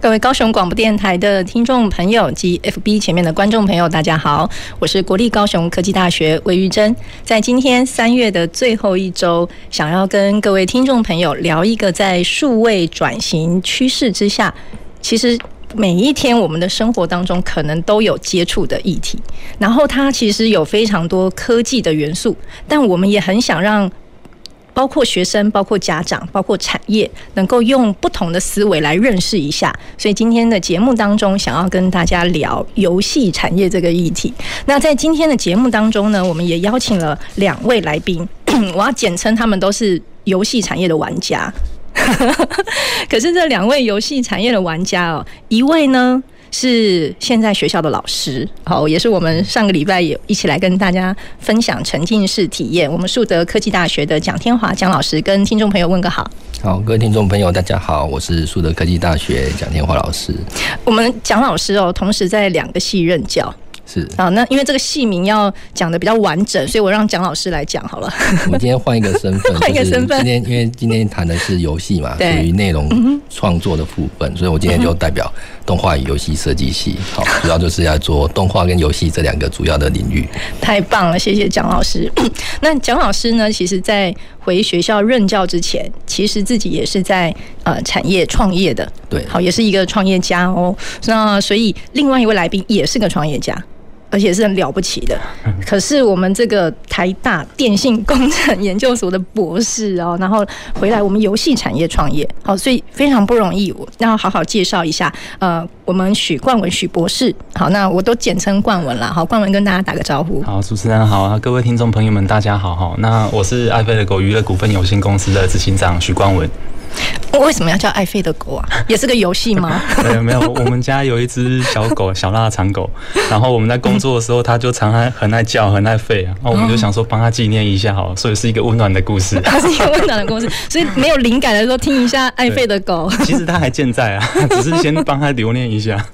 各位高雄广播电台的听众朋友及 FB 前面的观众朋友，大家好，我是国立高雄科技大学魏玉珍。在今天三月的最后一周，想要跟各位听众朋友聊一个在数位转型趋势之下，其实。每一天，我们的生活当中可能都有接触的议题，然后它其实有非常多科技的元素，但我们也很想让包括学生、包括家长、包括产业，能够用不同的思维来认识一下。所以今天的节目当中，想要跟大家聊游戏产业这个议题。那在今天的节目当中呢，我们也邀请了两位来宾，我要简称他们都是游戏产业的玩家。可是这两位游戏产业的玩家哦，一位呢是现在学校的老师，好，也是我们上个礼拜也一起来跟大家分享沉浸式体验。我们树德科技大学的蒋天华蒋老师跟听众朋友问个好。好，各位听众朋友，大家好，我是树德科技大学蒋天华老师。我们蒋老师哦，同时在两个系任教。是啊，那因为这个戏名要讲的比较完整，所以我让蒋老师来讲好了。我们今天换一个身份，换一个身份。今天因为今天谈的是游戏嘛，属于内容创作的部分，所以我今天就代表动画与游戏设计系，好，主要就是要做动画跟游戏这两个主要的领域。太棒了，谢谢蒋老师。那蒋老师呢，其实在回学校任教之前，其实自己也是在呃产业创业的，对，好，也是一个创业家哦。那所以另外一位来宾也是个创业家。而且是很了不起的，可是我们这个台大电信工程研究所的博士哦，然后回来我们游戏产业创业，好，所以非常不容易。我要好好介绍一下，呃，我们许冠文许博士，好，那我都简称冠文了，好，冠文跟大家打个招呼。好，主持人好，各位听众朋友们大家好，哈，那我是爱飞的狗娱乐股份有限公司的执行长许冠文。为什么要叫爱吠的狗啊？也是个游戏吗？没有没有，我们家有一只小狗，小腊肠狗。然后我们在工作的时候，它就常爱很爱叫，很爱吠啊。然后我们就想说帮它纪念一下好，所以是一个温暖的故事。它是一个温暖的故事，所以没有灵感的时候听一下爱吠的狗。其实它还健在啊，只是先帮它留念一下。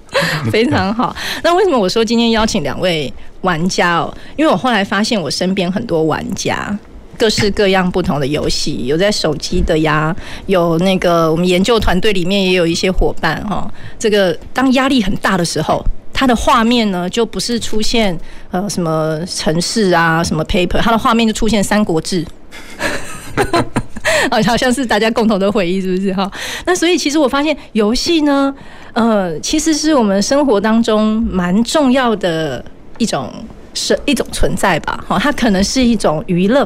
非常好。那为什么我说今天邀请两位玩家哦？因为我后来发现我身边很多玩家。各式各样不同的游戏，有在手机的呀，有那个我们研究团队里面也有一些伙伴哈。这个当压力很大的时候，它的画面呢就不是出现呃什么城市啊，什么 paper，它的画面就出现《三国志》，好像是大家共同的回忆，是不是哈？那所以其实我发现游戏呢，呃，其实是我们生活当中蛮重要的一种。是一种存在吧，哈，它可能是一种娱乐，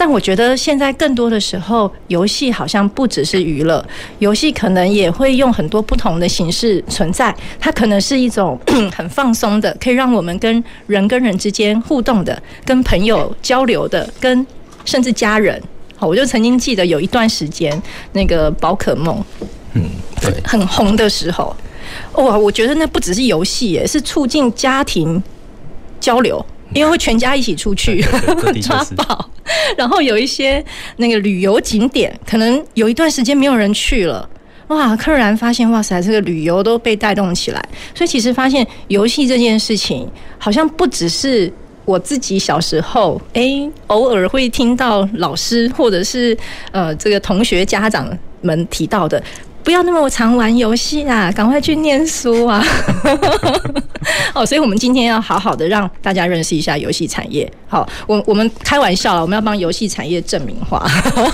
但我觉得现在更多的时候，游戏好像不只是娱乐，游戏可能也会用很多不同的形式存在。它可能是一种 很放松的，可以让我们跟人跟人之间互动的，跟朋友交流的，跟甚至家人。好，我就曾经记得有一段时间，那个宝可梦，嗯，对，很红的时候，哇，我觉得那不只是游戏，耶，是促进家庭。交流，因为会全家一起出去 抓宝，然后有一些那个旅游景点，可能有一段时间没有人去了，哇！突然发现，哇塞，这个旅游都被带动起来。所以其实发现游戏这件事情，好像不只是我自己小时候，诶，偶尔会听到老师或者是呃这个同学家长们提到的。不要那么常玩游戏啦，赶快去念书啊！哦，所以我们今天要好好的让大家认识一下游戏产业。好，我我们开玩笑了，我们要帮游戏产业正名化。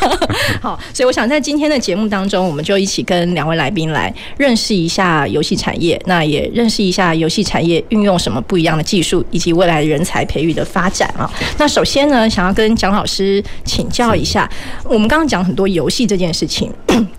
好，所以我想在今天的节目当中，我们就一起跟两位来宾来认识一下游戏产业，那也认识一下游戏产业运用什么不一样的技术，以及未来人才培育的发展啊。那首先呢，想要跟蒋老师请教一下，我们刚刚讲很多游戏这件事情。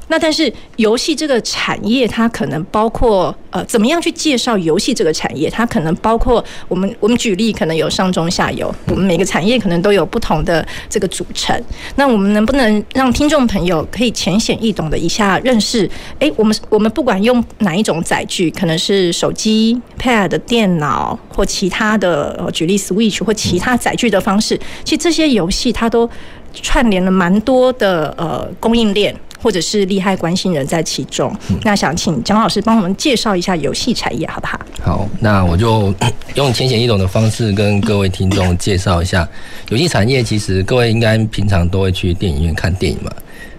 那但是游戏这个产业，它可能包括呃，怎么样去介绍游戏这个产业？它可能包括我们我们举例，可能有上中下游，我们每个产业可能都有不同的这个组成。那我们能不能让听众朋友可以浅显易懂的一下认识？哎，我们我们不管用哪一种载具，可能是手机、Pad、电脑或其他的，举例 Switch 或其他载具的方式，其实这些游戏它都串联了蛮多的呃供应链。或者是利害关系人在其中，那想请蒋老师帮我们介绍一下游戏产业，好不好？好，那我就 用浅显易懂的方式跟各位听众介绍一下游戏产业。其实各位应该平常都会去电影院看电影嘛，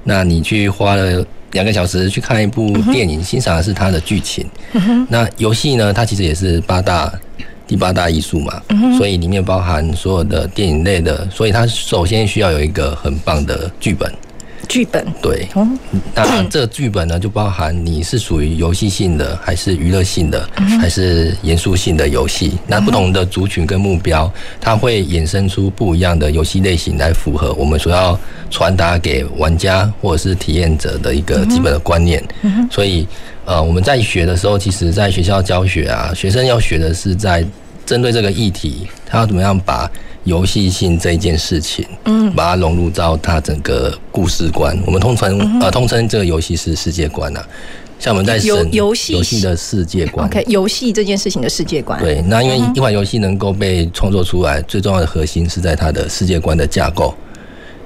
那你去花了两个小时去看一部电影，欣赏的是它的剧情。那游戏呢，它其实也是八大第八大艺术嘛，所以里面包含所有的电影类的，所以它首先需要有一个很棒的剧本。剧本对，那这个剧本呢，就包含你是属于游戏性的，还是娱乐性的，还是严肃性的游戏？那不同的族群跟目标，它会衍生出不一样的游戏类型，来符合我们所要传达给玩家或者是体验者的一个基本的观念。所以，呃，我们在学的时候，其实在学校教学啊，学生要学的是在针对这个议题，他要怎么样把。游戏性这一件事情，嗯，把它融入到它整个故事观。我们通称呃通称这个游戏是世界观啊，像我们在游游戏游戏的世界观，OK，游戏这件事情的世界观。对，那因为一款游戏能够被创作出来，最重要的核心是在它的世界观的架构，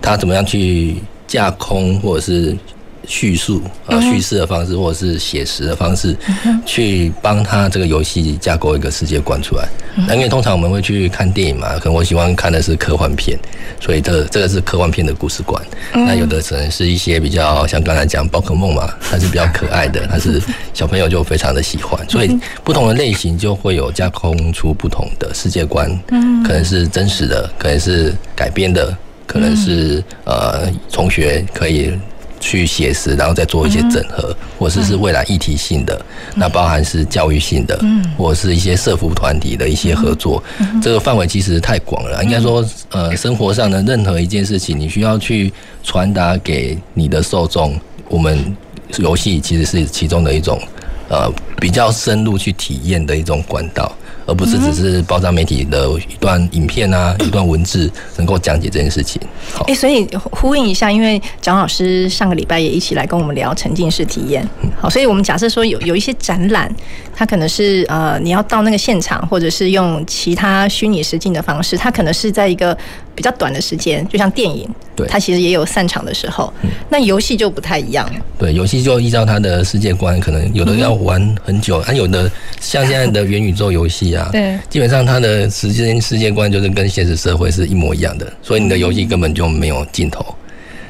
它怎么样去架空或者是。叙述啊，叙事的方式，或者是写实的方式，去帮他这个游戏架构一个世界观出来。那因为通常我们会去看电影嘛，可能我喜欢看的是科幻片，所以这这个是科幻片的故事观。那有的可能是一些比较像刚才讲宝可梦嘛，它是比较可爱的，它是小朋友就非常的喜欢。所以不同的类型就会有架空出不同的世界观，可能是真实的，可能是改编的，可能是呃同学可以。去写实，然后再做一些整合，或者是未来议题性的，那包含是教育性的，或者是一些社服团体的一些合作，这个范围其实太广了。应该说，呃，生活上的任何一件事情，你需要去传达给你的受众，我们游戏其实是其中的一种，呃，比较深入去体验的一种管道。而不是只是包装媒体的一段影片啊，一段文字能够讲解这件事情。好，哎，所以呼应一下，因为蒋老师上个礼拜也一起来跟我们聊沉浸式体验。好，所以我们假设说有有一些展览，它可能是呃你要到那个现场，或者是用其他虚拟实境的方式，它可能是在一个。比较短的时间，就像电影，对，它其实也有散场的时候。嗯、那游戏就不太一样。对，游戏就依照它的世界观，可能有的要玩很久，它、嗯啊、有的像现在的元宇宙游戏啊，对，基本上它的时间世界观就是跟现实社会是一模一样的，所以你的游戏根本就没有尽头。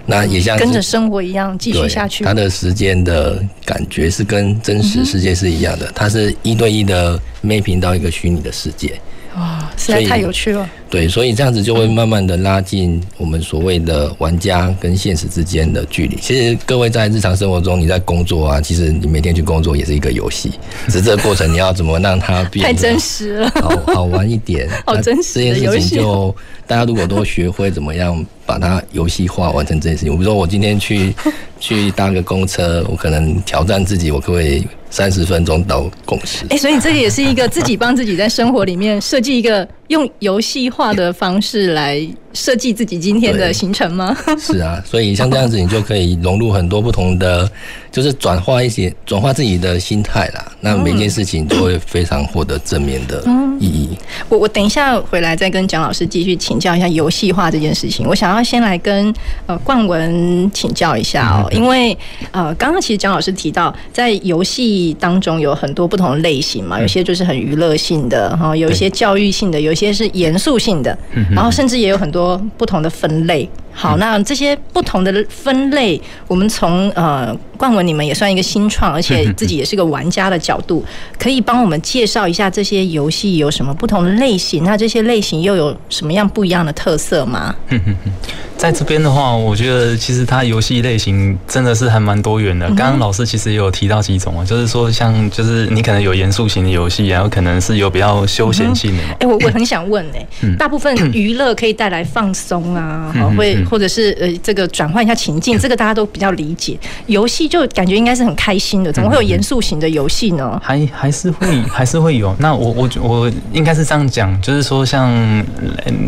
那也像跟着生活一样继续下去。它的时间的感觉是跟真实世界是一样的，它是一对一的 mapping 到一个虚拟的世界。哇，实在太有趣了。对，所以这样子就会慢慢的拉近我们所谓的玩家跟现实之间的距离。其实各位在日常生活中，你在工作啊，其实你每天去工作也是一个游戏，只是这个过程你要怎么让它变太真实了，好好玩一点，好真实。这件事情就大家如果都学会怎么样把它游戏化，完成这件事情。比如说我今天去 去搭个公车，我可能挑战自己，我可不可以三十分钟到公司？哎，所以这个也是一个自己帮自己在生活里面设计一个。用游戏化的方式来设计自己今天的行程吗？是啊，所以像这样子，你就可以融入很多不同的，就是转化一些转化自己的心态啦。那每件事情都会非常获得正面的意义。我我等一下回来再跟蒋老师继续请教一下游戏化这件事情。我想要先来跟呃冠文请教一下哦，因为呃刚刚其实蒋老师提到，在游戏当中有很多不同的类型嘛，有些就是很娱乐性的哈，有一些教育性的，有一。些是严肃性的，然后甚至也有很多不同的分类。好，那这些不同的分类，我们从呃冠文你们也算一个新创，而且自己也是个玩家的角度，可以帮我们介绍一下这些游戏有什么不同的类型？那这些类型又有什么样不一样的特色吗？在这边的话，我觉得其实它游戏类型真的是还蛮多元的。刚刚老师其实也有提到几种啊，就是说像就是你可能有严肃型的游戏，然后可能是有比较休闲性的。哎，我我很想问哎，大部分娱乐可以带来放松啊，会。嗯、或者是呃这个转换一下情境，这个大家都比较理解。游戏就感觉应该是很开心的，怎么会有严肃型的游戏呢？还还是会还是会有。那我我我应该是这样讲，就是说像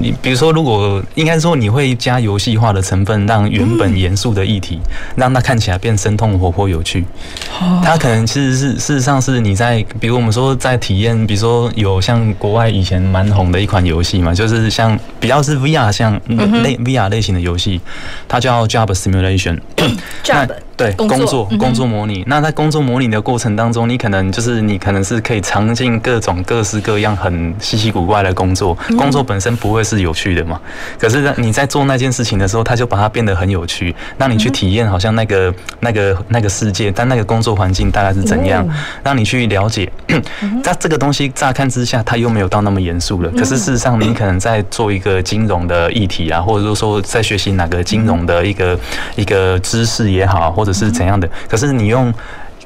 你比如说，如果应该说你会加游戏化的成分，让原本严肃的议题，让它看起来变生动活泼有趣。它可能其实是事实上是你在，比如我们说在体验，比如说有像国外以前蛮红的一款游戏嘛，就是像比较是 VR 像类 VR 类型的游戏，它叫 Job Simulation。Job 对，工作工作模拟。那在工作模拟的过程当中，你可能就是你可能是可以尝尽各种各式各样很稀奇古怪的工作。工作本身不会是有趣的嘛？可是你在做那件事情的时候，他就把它变得很有趣，让你去体验好像那个那个那个世界，但那个工作环境大概是怎样，让你去了解。在 这个东西乍看之下，它又没有到那么严肃了。可是事实上，你可能在做一个金融的议题啊，或者说说在学习哪个金融的一个一个知识也好，或或者是怎样的，可是你用。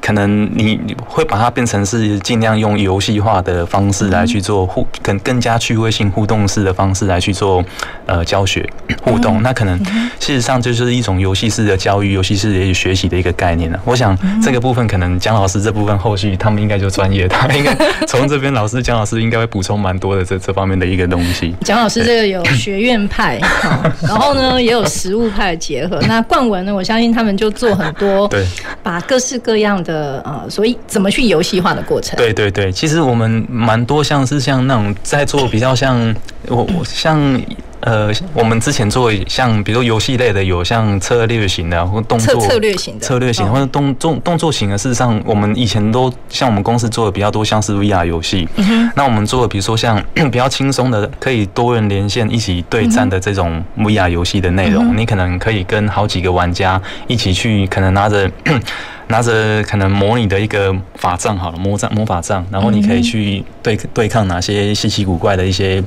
可能你你会把它变成是尽量用游戏化的方式来去做互更更加趣味性互动式的方式来去做呃教学互动，那可能事实上就是一种游戏式的教育、游戏式的学习的一个概念了。我想这个部分可能姜老师这部分后续他们应该就专业，他们应该从这边老师姜老师应该会补充蛮多的这这方面的一个东西。姜老师这个有学院派，然后呢也有实物派的结合。那冠文呢，我相信他们就做很多，对，把各式各样的。的呃，所以怎么去游戏化的过程？对对对，其实我们蛮多像是像那种在做比较像我我像呃，我们之前做像比如游戏类的有像策略型的或动作策略型的策略型或者动动动作型的，事实上我们以前都像我们公司做的比较多像是 VR 游戏。那我们做的比如说像 比较轻松的，可以多人连线一起对战的这种 VR 游戏的内容，你可能可以跟好几个玩家一起去，可能拿着。拿着可能模拟的一个法杖好了，魔杖魔法杖，然后你可以去对对抗哪些稀奇古怪的一些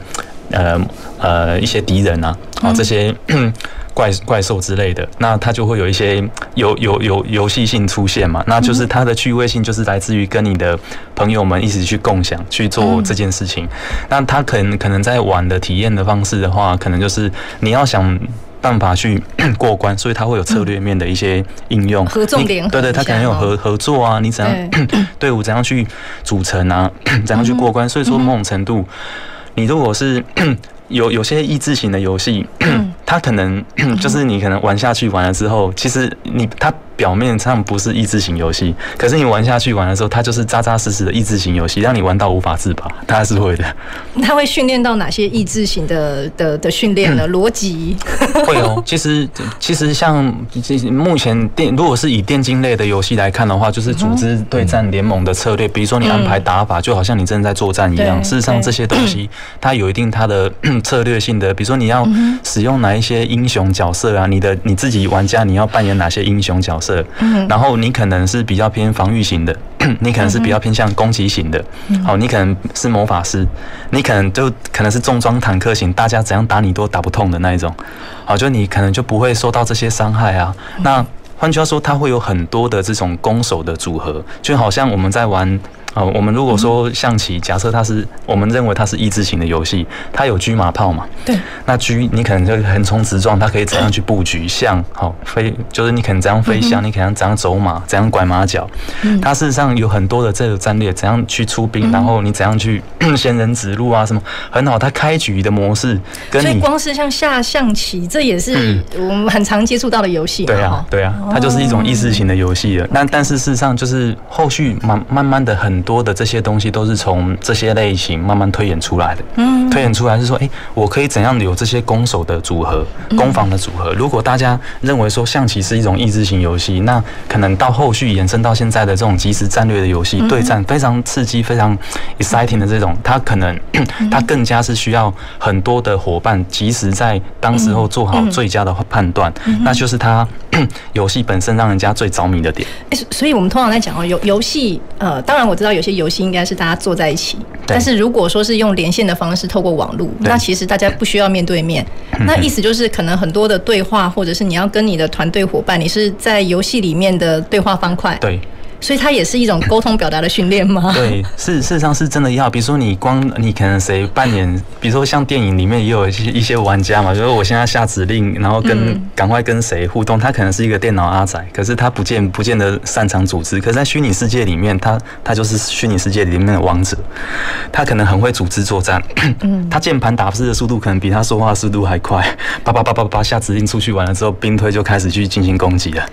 呃呃一些敌人啊，啊这些 怪怪兽之类的，那它就会有一些有有有游戏性出现嘛，那就是它的趣味性就是来自于跟你的朋友们一起去共享去做这件事情，那它可能可能在玩的体验的方式的话，可能就是你要想。办法去 过关，所以它会有策略面的一些应用，合纵联合，对对，它可能有合合作啊，你怎样 队伍怎样去组成啊，怎样去过关，所以说某种程度，你如果是有有些益智型的游戏，它可能就是你可能玩下去玩了之后，其实你它。表面上不是益智型游戏，可是你玩下去玩的时候，它就是扎扎实实的益智型游戏，让你玩到无法自拔，它是会的。它会训练到哪些益智型的的的训练呢？逻辑会哦。其实其实像目前电如果是以电竞类的游戏来看的话，就是组织对战联盟的策略，比如说你安排打法，就好像你真的在作战一样。事实上这些东西它有一定它的 策略性的，比如说你要使用哪一些英雄角色啊，你的你自己玩家你要扮演哪些英雄角色。嗯，然后你可能是比较偏防御型的，你可能是比较偏向攻击型的，好，你可能是魔法师，你可能就可能是重装坦克型，大家怎样打你都打不痛的那一种，好，就你可能就不会受到这些伤害啊。那换句话说，它会有很多的这种攻守的组合，就好像我们在玩。啊，我们如果说象棋，假设它是，我们认为它是益智型的游戏，它有车马炮嘛？对。那车你可能就横冲直撞，它可以怎样去布局？象好飞，就是你可能怎样飞象，你可能怎样走马，怎样拐马脚。它事实上有很多的这个战略，怎样去出兵，然后你怎样去 仙人指路啊？什么很好？它开局的模式跟你，所以光是像下象棋，这也是我们很常接触到的游戏。对啊，对啊，它就是一种益智型的游戏了。那但是事实上就是后续慢慢慢的很。多的这些东西都是从这些类型慢慢推演出来的。嗯，推演出来是说，哎，我可以怎样有这些攻守的组合、攻防的组合？如果大家认为说象棋是一种益智型游戏，那可能到后续延伸到现在的这种即时战略的游戏，对战非常刺激、非常 exciting 的这种，它可能它更加是需要很多的伙伴及时在当时候做好最佳的判断，那就是它 游戏本身让人家最着迷的点。所以我们通常在讲哦，游游戏，呃，当然我知道。有些游戏应该是大家坐在一起，但是如果说是用连线的方式，透过网络，那其实大家不需要面对面。那意思就是，可能很多的对话，或者是你要跟你的团队伙伴，你是在游戏里面的对话方块。对。所以它也是一种沟通表达的训练吗？对，事事实上是真的要。比如说你光你可能谁扮演，比如说像电影里面也有一些一些玩家嘛，就是我现在下指令，然后跟赶、嗯、快跟谁互动，他可能是一个电脑阿仔，可是他不见不见得擅长组织，可是在虚拟世界里面，他他就是虚拟世界里面的王者，他可能很会组织作战，嗯，他键盘打字的速度可能比他说话的速度还快，叭叭叭叭叭下指令出去完了之后，兵推就开始去进行攻击了，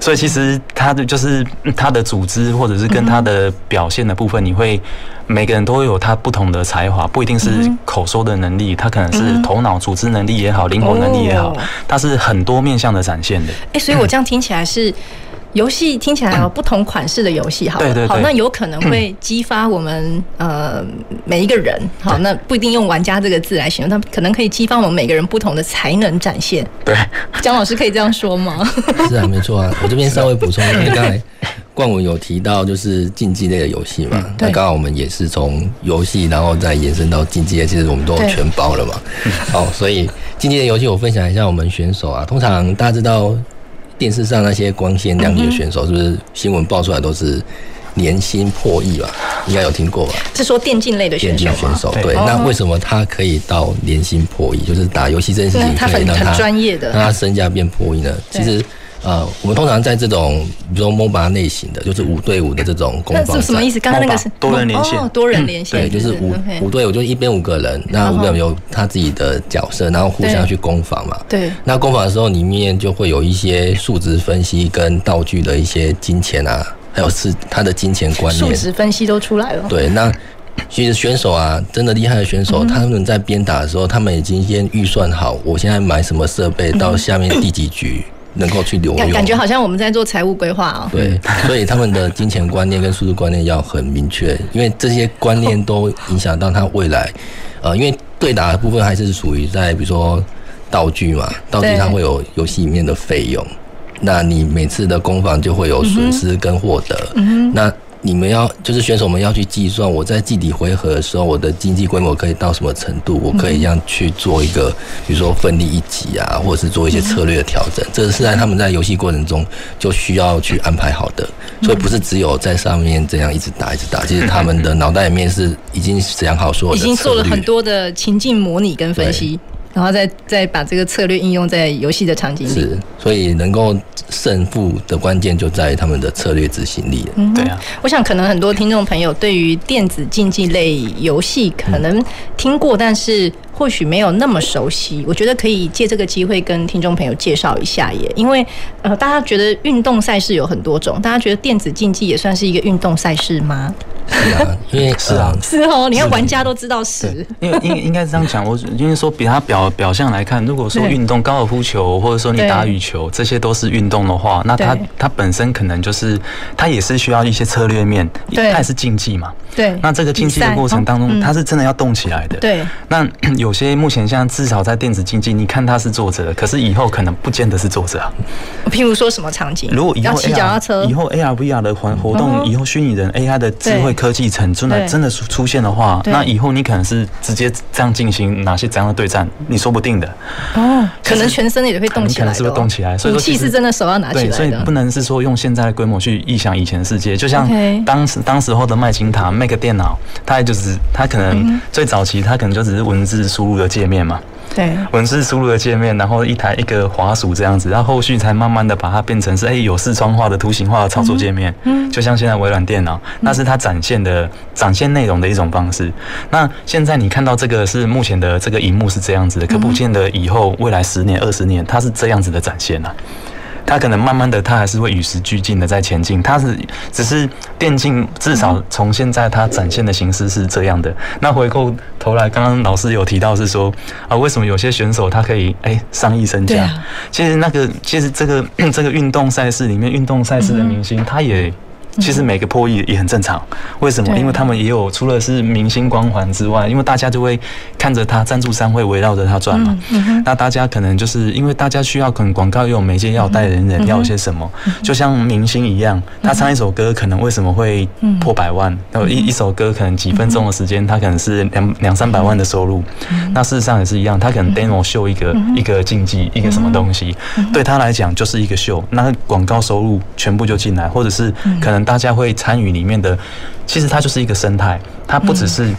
所以其实他的就是他的组织或者是跟他的表现的部分，你会每个人都会有他不同的才华，不一定是口说的能力，他可能是头脑组织能力也好，灵活能力也好，他是很多面向的展现的。哎，所以我这样听起来是。游戏听起来有不同款式的游戏，好，好，那有可能会激发我们呃每一个人，好，那不一定用玩家这个字来形容，但可能可以激发我们每个人不同的才能展现。对，江老师可以这样说吗？是啊，没错啊，我这边稍微补充，因为刚才冠文有提到就是竞技类的游戏嘛，那刚好我们也是从游戏然后再延伸到竞技类，其实我们都全包了嘛。好，所以竞技类游戏我分享一下我们选手啊，通常大家知道。电视上那些光鲜亮丽的选手，是不是新闻爆出来都是年薪破亿吧？应该有听过吧？是说电竞类的选手。电竞选手对，那为什么他可以到年薪破亿？就是打游戏这件事情可以让他专业的，让他身价变破亿呢？其实。呃，我们通常在这种，比如说 MOBA 类型的，就是五对五的这种攻防。那是什么意思？刚刚那个是多人连线，哦，多人连线。对，就是五五对五，就一边五个人，那五个人有他自己的角色，然后互相去攻防嘛。对。那攻防的时候，里面就会有一些数值分析跟道具的一些金钱啊，还有是他的金钱观念。数值分析都出来了。对，那其实选手啊，真的厉害的选手，他们在边打的时候，他们已经先预算好，我现在买什么设备，到下面第几局。能够去留用，感觉好像我们在做财务规划哦。对，所以他们的金钱观念跟数字观念要很明确，因为这些观念都影响到他未来。呃，因为对打的部分还是属于在比如说道具嘛，道具它会有游戏里面的费用，那你每次的攻防就会有损失跟获得。嗯，那。你们要就是选手们要去计算，我在季底回合的时候，我的经济规模可以到什么程度？我可以这样去做一个，比如说奋力一击啊，或者是做一些策略的调整。这是在他们在游戏过程中就需要去安排好的，所以不是只有在上面这样一直打一直打，其实他们的脑袋里面是已经想好说，已经做了很多的情境模拟跟分析。然后再再把这个策略应用在游戏的场景里，是，所以能够胜负的关键就在于他们的策略执行力。嗯，对啊。我想可能很多听众朋友对于电子竞技类游戏可能听过，但是。或许没有那么熟悉，我觉得可以借这个机会跟听众朋友介绍一下耶。因为呃，大家觉得运动赛事有很多种，大家觉得电子竞技也算是一个运动赛事吗？是啊，因为是啊，是哦。你看玩家都知道是，因为应应该是这样讲。我因为说比他表表象来看，如果说运动高尔夫球或者说你打羽球，这些都是运动的话，那它它本身可能就是它也是需要一些策略面，它也是竞技嘛。对。那这个竞技的过程当中，它是真的要动起来的。对。那有。有些目前像至少在电子竞技，你看他是作者，可是以后可能不见得是作者啊。譬如说什么场景？如果以后骑脚踏车，以后 AR VR 的环活动，以后虚拟人 AI 的智慧科技层真的真的出现的话，那以后你可能是直接这样进行哪些怎样的对战，你说不定的。哦，可能全身也会动起来，可能是会动起来。所以武器是真的手要拿起来的，所以不能是说用现在的规模去臆想以前的世界。就像当时当时候的麦金塔 Mac 电脑，它也就是它可能最早期它可能就只是文字输入的界面嘛。对，文字输入的界面，然后一台一个滑鼠这样子，然后后续才慢慢的把它变成是哎、欸、有视窗化的图形化的操作界面，嗯，就像现在微软电脑，那是它展现的展现内容的一种方式。那现在你看到这个是目前的这个荧幕是这样子的，可不见得以后未来十年二十年它是这样子的展现啊。它可能慢慢的，它还是会与时俱进的在前进。它是只是电竞，至少从现在它展现的形式是这样的。那回过头来，刚刚老师有提到是说啊，为什么有些选手他可以哎上亿身价？其实那个其实这个这个运动赛事里面，运动赛事的明星他也。其实每个破亿也很正常，为什么？因为他们也有除了是明星光环之外，因为大家就会看着他，赞助商会围绕着他转嘛。那大家可能就是因为大家需要，可能广告又有媒介要代言人，要有些什么，就像明星一样，他唱一首歌可能为什么会破百万？然后一一首歌可能几分钟的时间，他可能是两两三百万的收入。那事实上也是一样，他可能 demo 秀一个一个竞技一个什么东西，对他来讲就是一个秀，那广告收入全部就进来，或者是可能。大家会参与里面的，其实它就是一个生态，它不只是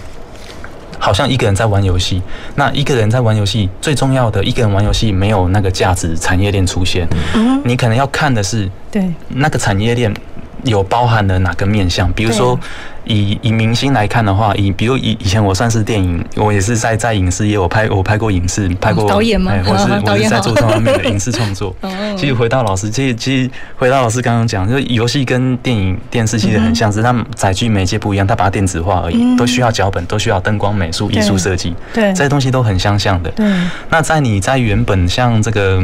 好像一个人在玩游戏。那一个人在玩游戏，最重要的一个人玩游戏没有那个价值产业链出现。你可能要看的是，对那个产业链有包含了哪个面向，比如说。以以明星来看的话，以比如以以前我算是电影，我也是在在影视业，我拍我拍过影视，拍过导演吗？我是 我是在做这方面的影视创作。其实回到老师，其实其实回到老师刚刚讲，就游戏跟电影电视其实很像是，他们载具媒介不一样，它把它电子化而已，都需要脚本，都需要灯光、美术、艺术设计，对，这些东西都很相像的。对，那在你在原本像这个。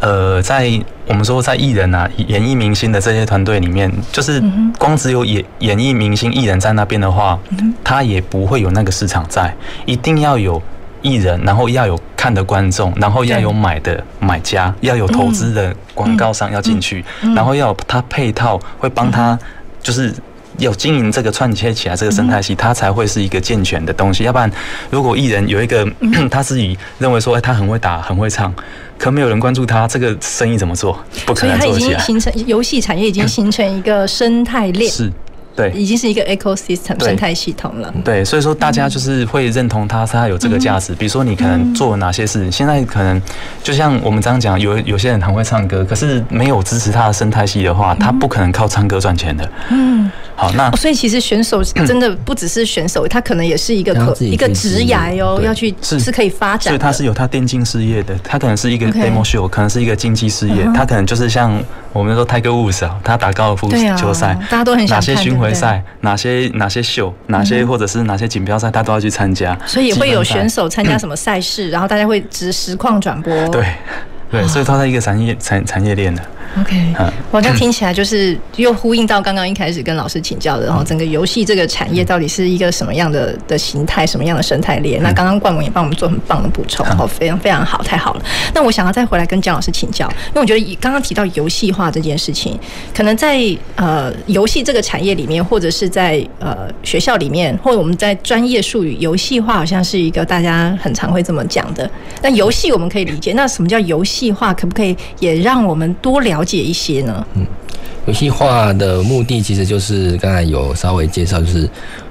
呃，在我们说在艺人啊、演艺明星的这些团队里面，就是光只有演演艺明星艺人在那边的话，他也不会有那个市场在，一定要有艺人，然后要有看的观众，然后要有买的买家，要有投资的广告商要进去，然后要有他配套会帮他就是。有经营这个串接起来这个生态系，它才会是一个健全的东西。要不然，如果艺人有一个他自己认为说，哎，他很会打，很会唱，可没有人关注他，这个生意怎么做？不可能做起来。所以它已经形成游戏产业已经形成一个生态链。是。对，已经是一个 ecosystem 生态系统了。对，所以说大家就是会认同它，它有这个价值。比如说你可能做哪些事，现在可能就像我们这样讲，有有些人很会唱歌，可是没有支持他的生态系的话，他不可能靠唱歌赚钱的。嗯，好，那所以其实选手 真的不只是选手，他可能也是一个可一个职涯哦，要去是。是可以发展。所以他是有他电竞事业的，他可能是一个 demo show，可能是一个竞技事业，他可能就是像我们说 Tiger Woods 啊，他打高尔夫球赛，大家都很想看。回赛哪些哪些秀哪些或者是哪些锦标赛，他都要去参加，所以也会有选手参加什么赛事，然后大家会直实况转播。对对，所以它是一个产业产产业链的。OK，我这样听起来就是又呼应到刚刚一开始跟老师请教的，然后整个游戏这个产业到底是一个什么样的的形态，什么样的生态链？那刚刚冠文也帮我们做很棒的补充，哦，非常非常好，太好了。那我想要再回来跟姜老师请教，因为我觉得刚刚提到游戏化这件事情，可能在呃游戏这个产业里面，或者是在呃学校里面，或者我们在专业术语，游戏化好像是一个大家很常会这么讲的。那游戏我们可以理解，那什么叫游戏化？可不可以也让我们多了解一些呢？嗯，游戏化的目的其实就是刚才有稍微介绍，就是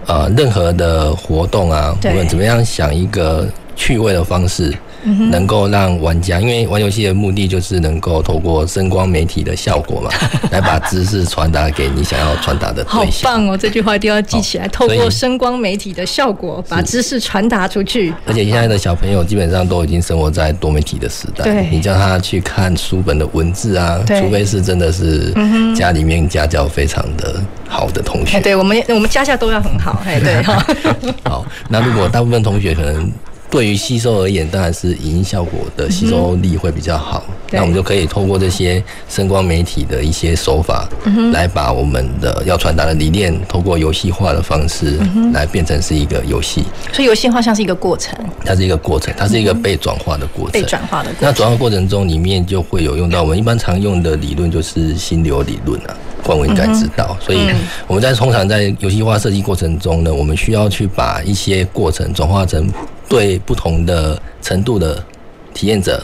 呃，任何的活动啊，我们怎么样想一个趣味的方式。能够让玩家，因为玩游戏的目的就是能够透过声光媒体的效果嘛，来把知识传达给你想要传达的对象。好棒哦，这句话一定要记起来。透过声光媒体的效果，把知识传达出去。而且现在的小朋友基本上都已经生活在多媒体的时代，对，你叫他去看书本的文字啊，除非是真的是家里面家教非常的好的同学。对，我们我们家教都要很好，哎，对哈。好，那如果大部分同学可能。对于吸收而言，当然是影音效果的吸收力会比较好。嗯、那我们就可以透过这些声光媒体的一些手法，来把我们的要传达的理念，透过游戏化的方式来变成是一个游戏。所以游戏化像是一个过程，它是一个过程，它是一个被转化的过程。被转化的过程。那转化过程中里面就会有用到我们一般常用的理论，就是心流理论啊。冠文应该知道，所以我们在通常在游戏化设计过程中呢，我们需要去把一些过程转化成对不同的程度的。体验者，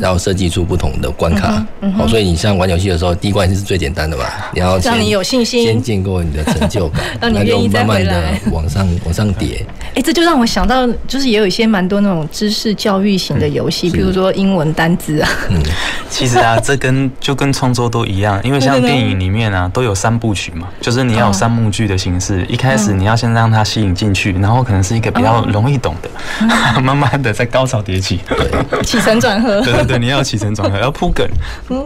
然后设计出不同的关卡。哦，所以你像玩游戏的时候，第一关是最简单的嘛，你要让你有信心，先建构你的成就感，让你愿意再回来，慢慢的往上 往上叠。哎，这就让我想到，就是也有一些蛮多那种知识教育型的游戏，比如说英文单字啊。嗯，其实啊，这跟就跟创作都一样，因为像电影里面啊，都有三部曲嘛，就是你要有三幕剧的形式，一开始你要先让它吸引进去，然后可能是一个比较容易懂的，慢慢的在高潮迭起。对。起承转合，对对对，你要起承转合，要铺梗，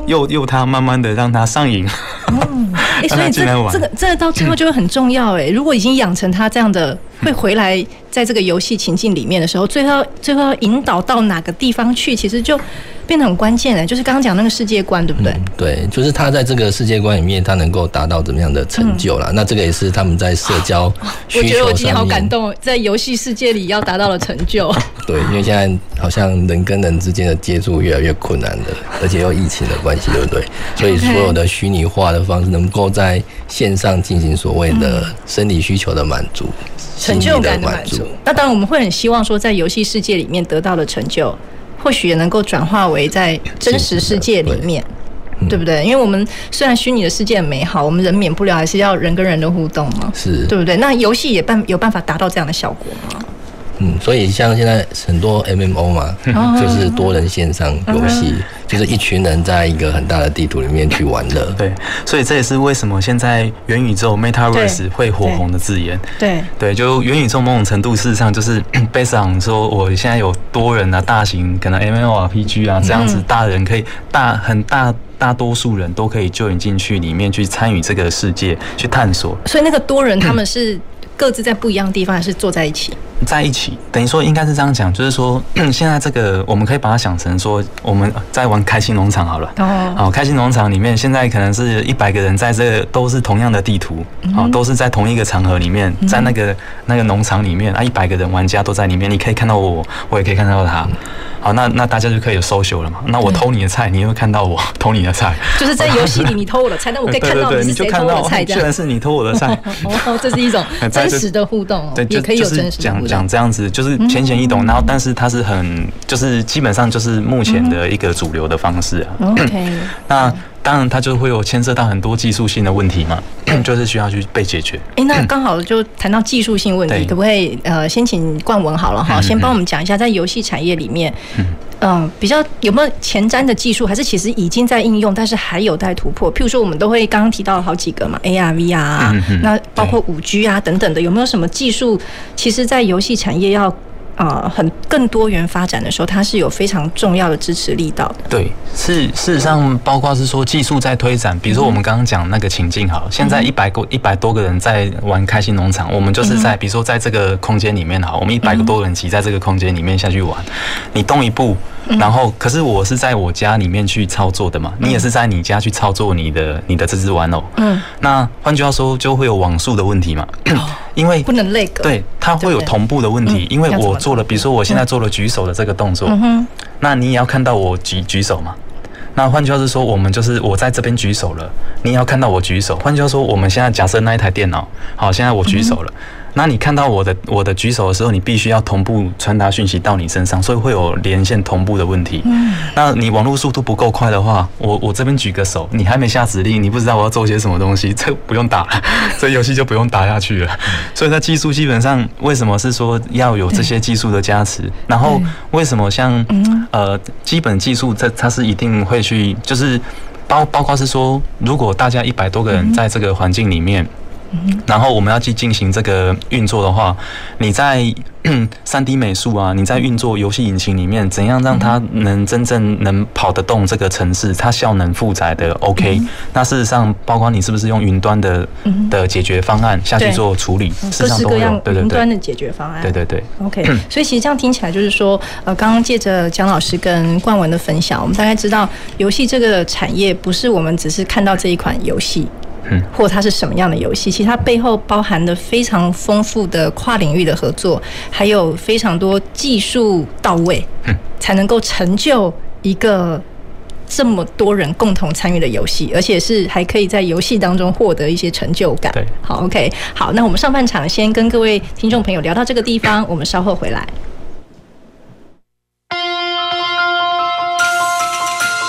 诱诱他慢慢的让他上瘾。嗯，哎，所以这这个这个到最后就会很重要哎。如果已经养成他这样的，会回来在这个游戏情境里面的时候，最后最后要引导到哪个地方去，其实就。变得很关键哎，就是刚刚讲那个世界观，对不对？嗯、对，就是他在这个世界观里面，他能够达到怎么样的成就啦？嗯、那这个也是他们在社交。我觉得我今天好感动，在游戏世界里要达到了成就。对，因为现在好像人跟人之间的接触越来越困难了，而且又疫情的关系，对不对？所以所有的虚拟化的方式，能够在线上进行所谓的生理需求的满足、成就感的满足。那当然，我们会很希望说，在游戏世界里面得到的成就。或许也能够转化为在真实世界里面对不对？因为我们虽然虚拟的世界很美好，我们人免不了还是要人跟人的互动嘛，是对不对？那游戏也办有办法达到这样的效果吗？嗯，所以像现在很多 MMO 嘛，就是多人线上游戏，就是一群人在一个很大的地图里面去玩乐。对，所以这也是为什么现在元宇宙 Metaverse 会火红的字眼。对对，就元宇宙某种程度事实上就是 based on 说，我现在有多人啊，大型可能 MMORPG 啊这样子，大人可以大很大大多数人都可以 join 进去里面去参与这个世界去探索。所以那个多人 他们是。各自在不一样的地方，还是坐在一起？在一起，等于说应该是这样讲，就是说 现在这个我们可以把它想成说我们在玩开心农场好了。哦。好，开心农场里面现在可能是一百个人在这个都是同样的地图，好，都是在同一个场合里面，在那个那个农场里面啊，一百个人玩家都在里面，你可以看到我，我也可以看到他。好，那那大家就可以有 social 了嘛？那我偷你的菜，你会看到我 偷你的菜。就是在游戏里你偷我的菜，但我可以看到你是谁偷我的菜。虽然是你偷我的菜，哦，这是一种真实的互动，对，也可以有真实。讲讲这样子，就是浅显易懂，然后但是它是很，就是基本上就是目前的一个主流的方式啊。OK，那。当然，它就会有牵涉到很多技术性的问题嘛，就是需要去被解决。哎，那刚好就谈到技术性问题，可不可以呃，先请冠文好了哈，先帮我们讲一下，在游戏产业里面，嗯，比较有没有前瞻的技术，还是其实已经在应用，但是还有待突破？譬如说，我们都会刚刚提到了好几个嘛，AR、VR 啊，那包括五 G 啊等等的，有没有什么技术，其实在游戏产业要？啊，很更多元发展的时候，它是有非常重要的支持力道的。对，是事实上，包括是说技术在推展，比如说我们刚刚讲那个情境，好，现在一百个一百多个人在玩开心农场，我们就是在比如说在这个空间里面，好，我们一百个多人挤在这个空间里面下去玩，你动一步。然后，可是我是在我家里面去操作的嘛，你也是在你家去操作你的你的这只玩偶。嗯，那换句话说，就会有网速的问题嘛，因为不能那个。对，它会有同步的问题，因为我做了，比如说我现在做了举手的这个动作，那你也要看到我举举手嘛。那换句话是说，我们就是我在这边举手了，你也要看到我举手。换句话说，我们现在假设那一台电脑，好，现在我举手了。那你看到我的我的举手的时候，你必须要同步传达讯息到你身上，所以会有连线同步的问题。嗯，那你网络速度不够快的话，我我这边举个手，你还没下指令，你不知道我要做些什么东西，这不用打了，这游戏就不用打下去了。所以它技术基本上为什么是说要有这些技术的加持？然后为什么像呃基本技术这它是一定会去，就是包包括是说，如果大家一百多个人在这个环境里面。然后我们要去进行这个运作的话，你在 三 D 美术啊，你在运作游戏引擎里面，怎样让它能真正能跑得动这个城市，它效能负载的 OK？那事实上，包括你是不是用云端的的解决方案下去做处理，事实上都有。对对对，云端的解决方案。对对对。OK，所以其实这样听起来就是说，呃，刚刚借着蒋老师跟冠文的分享，我们大概知道游戏这个产业不是我们只是看到这一款游戏。嗯，或它是什么样的游戏？其实它背后包含的非常丰富的跨领域的合作，还有非常多技术到位，才能够成就一个这么多人共同参与的游戏，而且是还可以在游戏当中获得一些成就感。对，好，OK，好，那我们上半场先跟各位听众朋友聊到这个地方，我们稍后回来。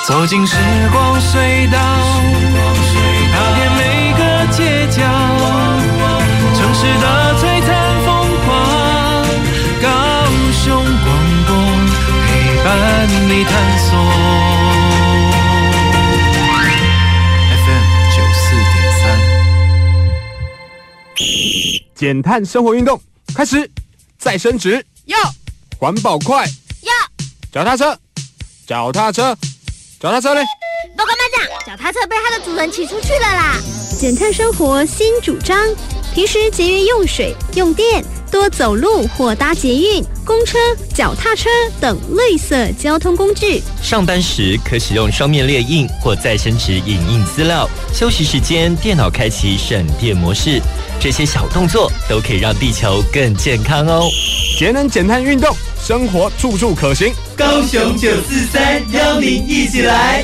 走进时光隧道。城市的璀璨风光，高雄广播陪伴你探索。FM 九四点三，减碳生活运动开始，再升值要，环保快。要，脚踏车，脚踏车，脚踏车嘞。报告班长，脚踏车被它的主人骑出去了啦！减碳生活新主张，平时节约用水用电，多走路或搭捷运、公车、脚踏车等绿色交通工具。上班时可使用双面列印或再生纸影印资料，休息时间电脑开启省电模式，这些小动作都可以让地球更健康哦！节能减碳运动，生活处处可行。高雄九四三邀您一起来。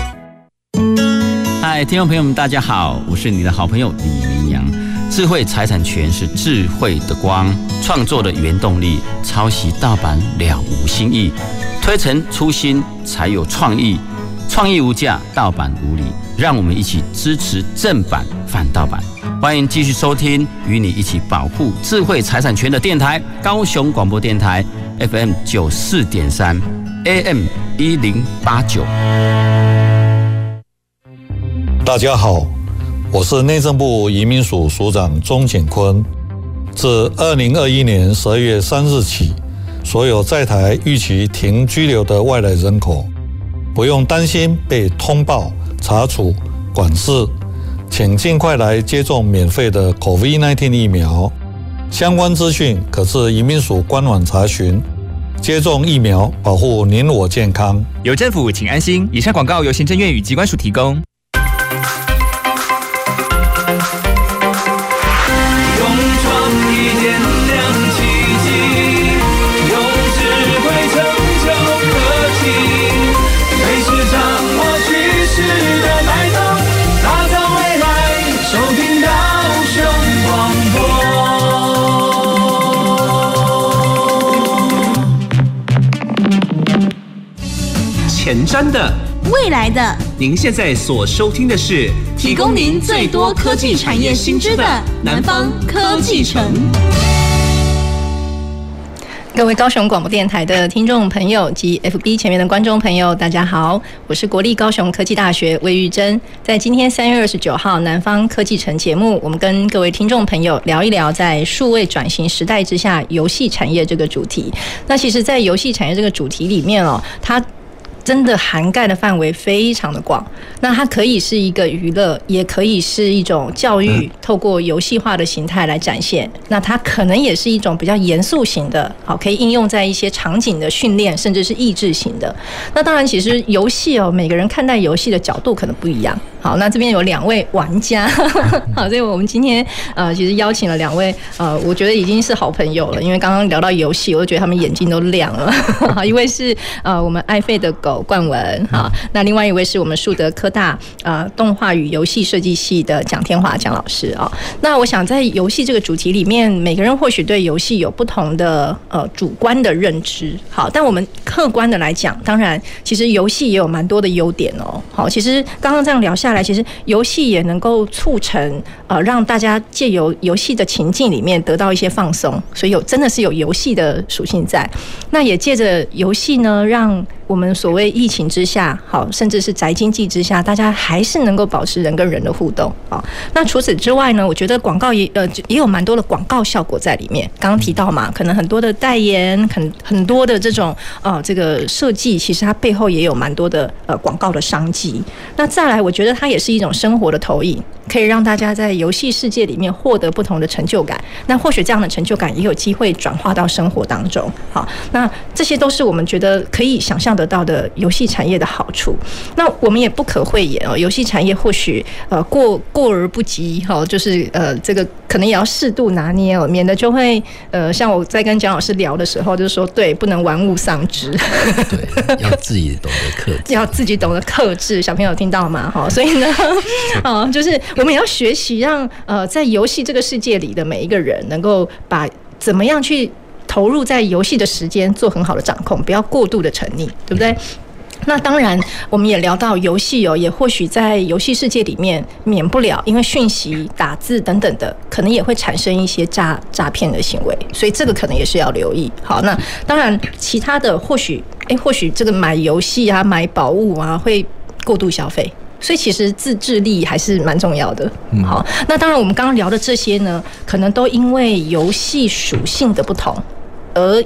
嗨，听众朋友们，大家好，我是你的好朋友李明阳。智慧财产权是智慧的光，创作的原动力。抄袭盗版了无新意，推陈出新才有创意。创意无价，盗版无理。让我们一起支持正版，反盗版。欢迎继续收听，与你一起保护智慧财产权的电台——高雄广播电台 FM 九四点三，AM 一零八九。大家好，我是内政部移民署署长钟景坤。自二零二一年十二月三日起，所有在台逾期停居留的外来人口，不用担心被通报、查处、管制，请尽快来接种免费的 COVID-19 疫苗。相关资讯可至移民署官网查询。接种疫苗，保护您我健康。有政府，请安心。以上广告由行政院与机关署提供。前瞻的，未来的，您现在所收听的是提供您最多科技产业新知的南方科技城。各位高雄广播电台的听众朋友及 FB 前面的观众朋友，大家好，我是国立高雄科技大学魏玉珍。在今天三月二十九号南方科技城节目，我们跟各位听众朋友聊一聊在数位转型时代之下游戏产业这个主题。那其实，在游戏产业这个主题里面哦，它真的涵盖的范围非常的广，那它可以是一个娱乐，也可以是一种教育，透过游戏化的形态来展现。那它可能也是一种比较严肃型的，好，可以应用在一些场景的训练，甚至是益智型的。那当然，其实游戏哦，每个人看待游戏的角度可能不一样。好，那这边有两位玩家，好，所以我们今天呃，其实邀请了两位呃，我觉得已经是好朋友了，因为刚刚聊到游戏，我就觉得他们眼睛都亮了。好，一位是呃，我们爱费的狗冠文，好，那另外一位是我们树德科大呃动画与游戏设计系的蒋天华蒋老师啊。那我想在游戏这个主题里面，每个人或许对游戏有不同的呃主观的认知，好，但我们客观的来讲，当然其实游戏也有蛮多的优点哦。好，其实刚刚这样聊下来，其实游戏也能够促成呃，让大家借由游戏的情境里面得到一些放松，所以有真的是有游戏的属性在。那也借着游戏呢，让我们所谓疫情之下，好，甚至是宅经济之下，大家还是能够保持人跟人的互动啊。那除此之外呢，我觉得广告也呃也有蛮多的广告效果在里面。刚刚提到嘛，可能很多的代言，很很多的这种呃这个设计，其实它背后也有蛮多的呃广告的商机。那再来，我觉得它也是一种生活的投影，可以让大家在游戏世界里面获得不同的成就感。那或许这样的成就感也有机会转化到生活当中。好，那这些都是我们觉得可以想象的得到的游戏产业的好处。那我们也不可讳言哦，游戏产业或许呃过过而不及哈，就是呃这个可能也要适度拿捏哦，免得就会呃像我在跟蒋老师聊的时候，就是说对，不能玩物丧志。对，要自己懂得克制，要自己懂得克制。小朋友听到吗？哈，所以呢，哦，就是我们也要学习让呃在游戏这个世界里的每一个人，能够把怎么样去投入在游戏的时间做很好的掌控，不要过度的沉溺，对不对？那当然，我们也聊到游戏哦，也或许在游戏世界里面免不了，因为讯息、打字等等的，可能也会产生一些诈诈骗的行为，所以这个可能也是要留意。好，那当然，其他的或许，诶，或许这个买游戏啊、买宝物啊，会过度消费，所以其实自制力还是蛮重要的。好，那当然，我们刚刚聊的这些呢，可能都因为游戏属性的不同而。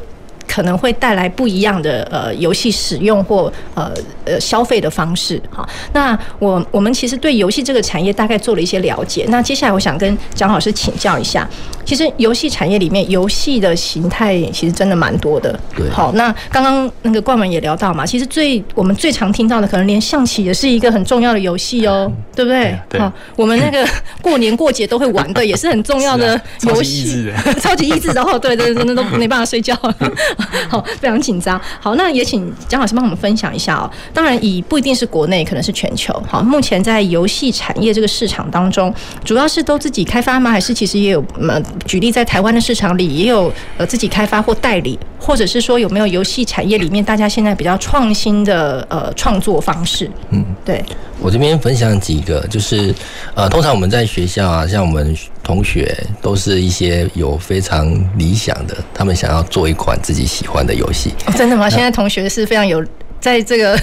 可能会带来不一样的呃游戏使用或呃呃消费的方式。好，那我我们其实对游戏这个产业大概做了一些了解。那接下来我想跟蒋老师请教一下，其实游戏产业里面游戏的形态其实真的蛮多的。对，好，那刚刚那个冠文也聊到嘛，其实最我们最常听到的，可能连象棋也是一个很重要的游戏哦，对不对？对。好，我们那个 过年过节都会玩的，也是很重要的游戏，超级益智，然后对对，真的都没办法睡觉，好，非常紧张。好，那也请蒋老师帮我们分享一下哦。当然，以不一定是国内，可能是全球。好，目前在游戏产业这个市场当中，主要是都自己开发吗？还是其实也有呃，举例在台湾的市场里也有呃自己开发或代理，或者是说有没有游戏产业里面大家现在比较创新的呃创作方式？嗯，对。我这边分享几个，就是呃，通常我们在学校啊，像我们同学都是一些有非常理想的，他们想要做一款自己喜欢的游戏。哦，真的吗？现在同学是非常有 在这个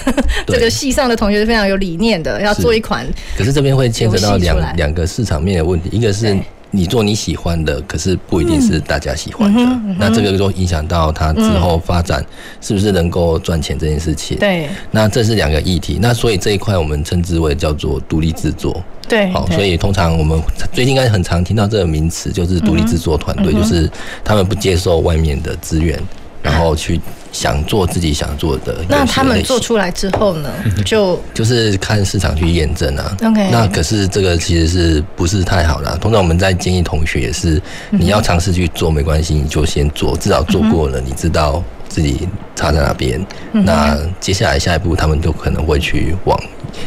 这个系上的同学是非常有理念的，要做一款。可是这边会牵扯到两两个市场面的问题，一个是。你做你喜欢的，可是不一定是大家喜欢的。嗯嗯、那这个就影响到他之后发展是不是能够赚钱这件事情。对。那这是两个议题。那所以这一块我们称之为叫做独立制作。对。好，所以通常我们最近应该很常听到这个名词，就是独立制作团队，就是他们不接受外面的资源，然后去。想做自己想做的，那他们做出来之后呢？就就是看市场去验证啊。OK，那可是这个其实是不是太好了？通常我们在建议同学也是，你要尝试去做没关系，你就先做，至少做过了，你知道自己插在哪边。那接下来下一步，他们就可能会去往。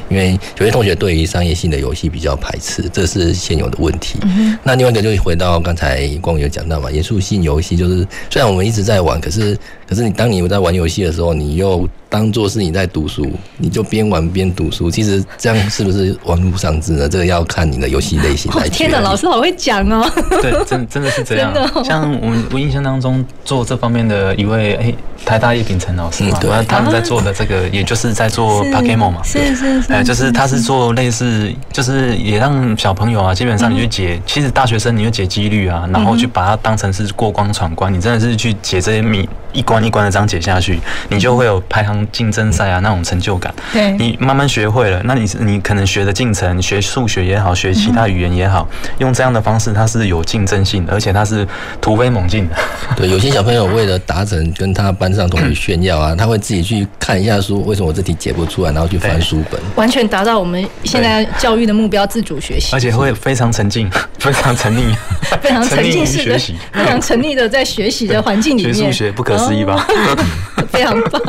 因为有些同学对于商业性的游戏比较排斥，这是现有的问题。那另外一个就回到刚才光有讲到嘛，严肃性游戏就是虽然我们一直在玩，可是可是你当你在玩游戏的时候，你又。当做是你在读书，你就边玩边读书。其实这样是不是玩物丧志呢？这个要看你的游戏类型来决定。天哪，老师好会讲哦！对，真真的是这样。哦、像我们我印象当中做这方面的一位，哎，台大叶秉成老师嘛，对、嗯，他们在做的这个，也就是在做 Pokemon 嘛，是是是，哎，就是他是做类似，就是也让小朋友啊，基本上你去解，嗯、其实大学生你就解几率啊，然后去把它当成是过关闯关，你真的是去解这些谜，一关一关的这样解下去，你就会有排行。竞争赛啊，那种成就感，对，你慢慢学会了，那你你可能学的进程，学数学也好，学其他语言也好，用这样的方式，它是有竞争性的，而且它是突飞猛进的。对，有些小朋友为了达成跟他班上同学炫耀啊，他会自己去看一下书，为什么我这题解不出来，然后去翻书本，完全达到我们现在教育的目标——自主学习，而且会非常沉浸，非常沉溺，非常沉浸式的，非常沉溺的在学习的环境里面，学数学不可十一吧？非常棒。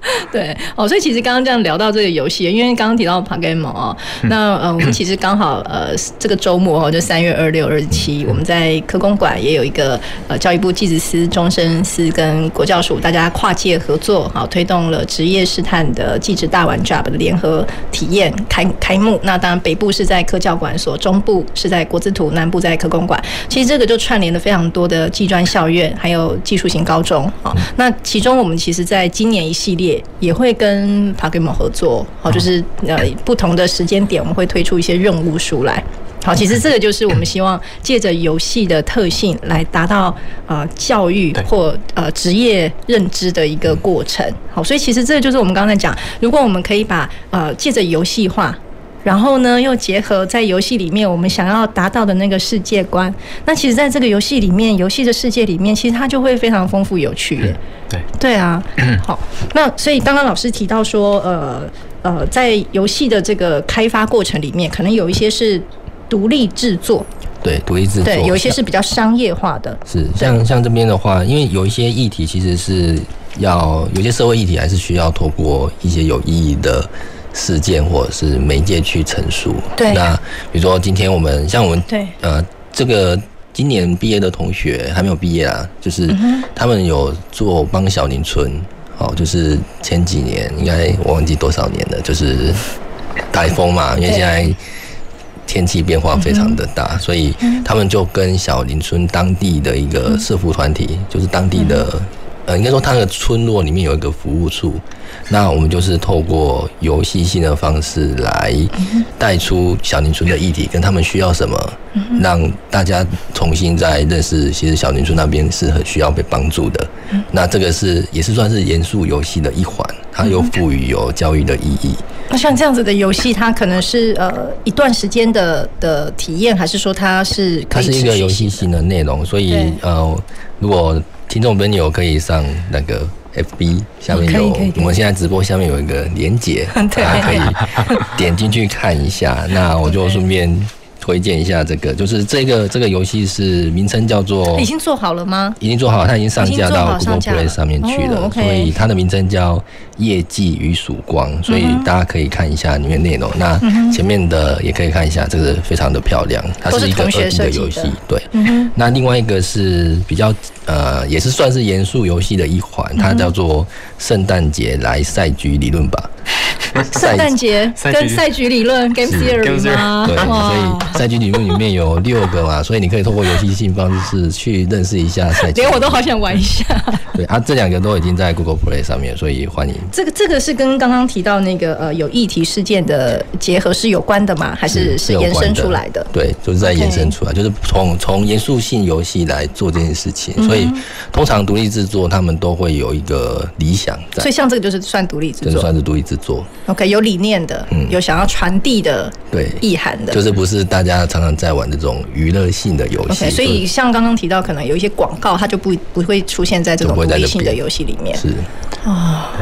对，哦，所以其实刚刚这样聊到这个游戏，因为刚刚提到 Pokemon 哦，那呃，我们其实刚好呃这个周末哦，就三月二六、二七，我们在科工馆也有一个呃教育部技职司、终身司跟国教署大家跨界合作，好推动了职业试探的技职大玩 Job 的联合体验开开幕。那当然北部是在科教馆所，中部是在国资图，南部在科工馆。其实这个就串联了非常多的技专校院，还有技术型高中啊。那其中我们其实在今年一系列。也会跟 Pokemon 合作，好，就是呃不同的时间点，我们会推出一些任务书来。好，其实这个就是我们希望借着游戏的特性来达到呃教育或呃职业认知的一个过程。好，所以其实这个就是我们刚才讲，如果我们可以把呃借着游戏化。然后呢，又结合在游戏里面我们想要达到的那个世界观。那其实，在这个游戏里面，游戏的世界里面，其实它就会非常丰富有趣耶。对对啊。好，那所以刚刚老师提到说，呃呃，在游戏的这个开发过程里面，可能有一些是独立制作。对，独立制作。对，有一些是比较商业化的。是，像像这边的话，因为有一些议题其实是要有些社会议题，还是需要透过一些有意义的。事件或者是媒介去陈述。对。那比如说今天我们像我们对呃这个今年毕业的同学还没有毕业啊，就是他们有做帮小林村，哦，就是前几年应该我忘记多少年了，就是 台风嘛，因为现在天气变化非常的大，所以他们就跟小林村当地的一个社福团体，就是当地的。呃，应该说它的村落里面有一个服务处，那我们就是透过游戏性的方式来带出小林村的议题，跟他们需要什么，让大家重新再认识，其实小林村那边是很需要被帮助的。那这个是也是算是严肃游戏的一环，它又赋予有教育的意义。那像这样子的游戏，它可能是呃一段时间的的体验，还是说它是它是一个游戏性的内容？所以呃，如果听众朋友可以上那个 FB 下面有，我们现在直播下面有一个连结，大家可以点进去看一下。那我就顺便。推荐一下这个，就是这个这个游戏是名称叫做，已经做好了吗？已经做好，它已经上架到 Google Play 上面去了，哦 okay、所以它的名称叫《夜祭与曙光》，所以大家可以看一下里面内容。那前面的也可以看一下，这个非常的漂亮，它是一个二 D 的游戏。对，那另外一个是比较呃，也是算是严肃游戏的一环，它叫做《圣诞节来赛局理论吧》。圣诞节跟赛局理论 Game Theory 吗？对，所以赛局理论里面有六个嘛，所以你可以通过游戏性方式去认识一下赛局。连我都好想玩一下。对啊，这两个都已经在 Google Play 上面，所以欢迎。这个这个是跟刚刚提到那个呃有议题事件的结合是有关的吗？还是是延伸出来的？对，就是在延伸出来，就是从从严肃性游戏来做这件事情。所以通常独立制作他们都会有一个理想在。所以像这个就是算独立制作，这算是独立制作。OK，有理念的，嗯，有想要传递的，对，意涵的，就是不是大家常常在玩这种娱乐性的游戏。Okay, 所以像刚刚提到，可能有一些广告，它就不不会出现在这种独立性的游戏里面。是啊。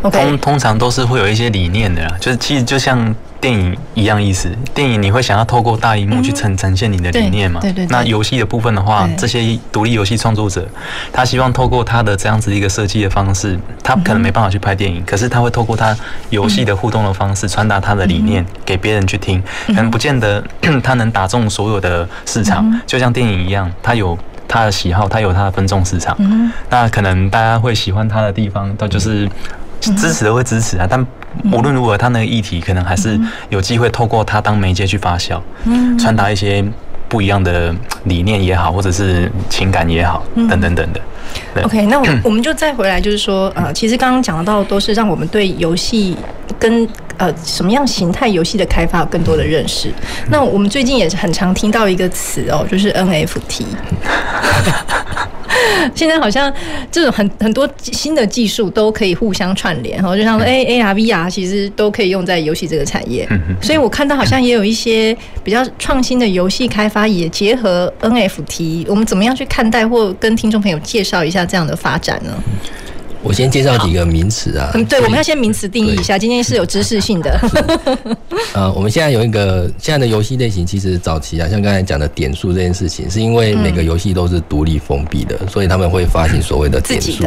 Okay. 通通常都是会有一些理念的啦，就是其实就像电影一样意思。电影你会想要透过大荧幕去呈呈现你的理念嘛？对对。那游戏的部分的话，这些独立游戏创作者，他希望透过他的这样子一个设计的方式，他可能没办法去拍电影，可是他会透过他游戏的互动的方式传达他的理念给别人去听，可能不见得 他能打中所有的市场，就像电影一样，他有他的喜好，他有他的分众市场。那可能大家会喜欢他的地方，都就是。支持的会支持啊，但无论如何，他那个议题可能还是有机会透过他当媒介去发酵，传达一些不一样的理念也好，或者是情感也好，等等等的。OK，那我 我们就再回来，就是说，呃，其实刚刚讲到都是让我们对游戏跟呃什么样形态游戏的开发有更多的认识。那我们最近也是很常听到一个词哦，就是 NFT。现在好像这种很很多新的技术都可以互相串联，哈，就像说，哎，AR、VR 其实都可以用在游戏这个产业。所以我看到好像也有一些比较创新的游戏开发也结合 NFT，我们怎么样去看待或跟听众朋友介绍一下这样的发展呢？我先介绍几个名词啊。嗯，对，我们要先名词定义一下。今天是有知识性的。呃，我们现在有一个现在的游戏类型，其实早期啊，像刚才讲的点数这件事情，是因为每个游戏都是独立封闭的，所以他们会发行所谓的点数，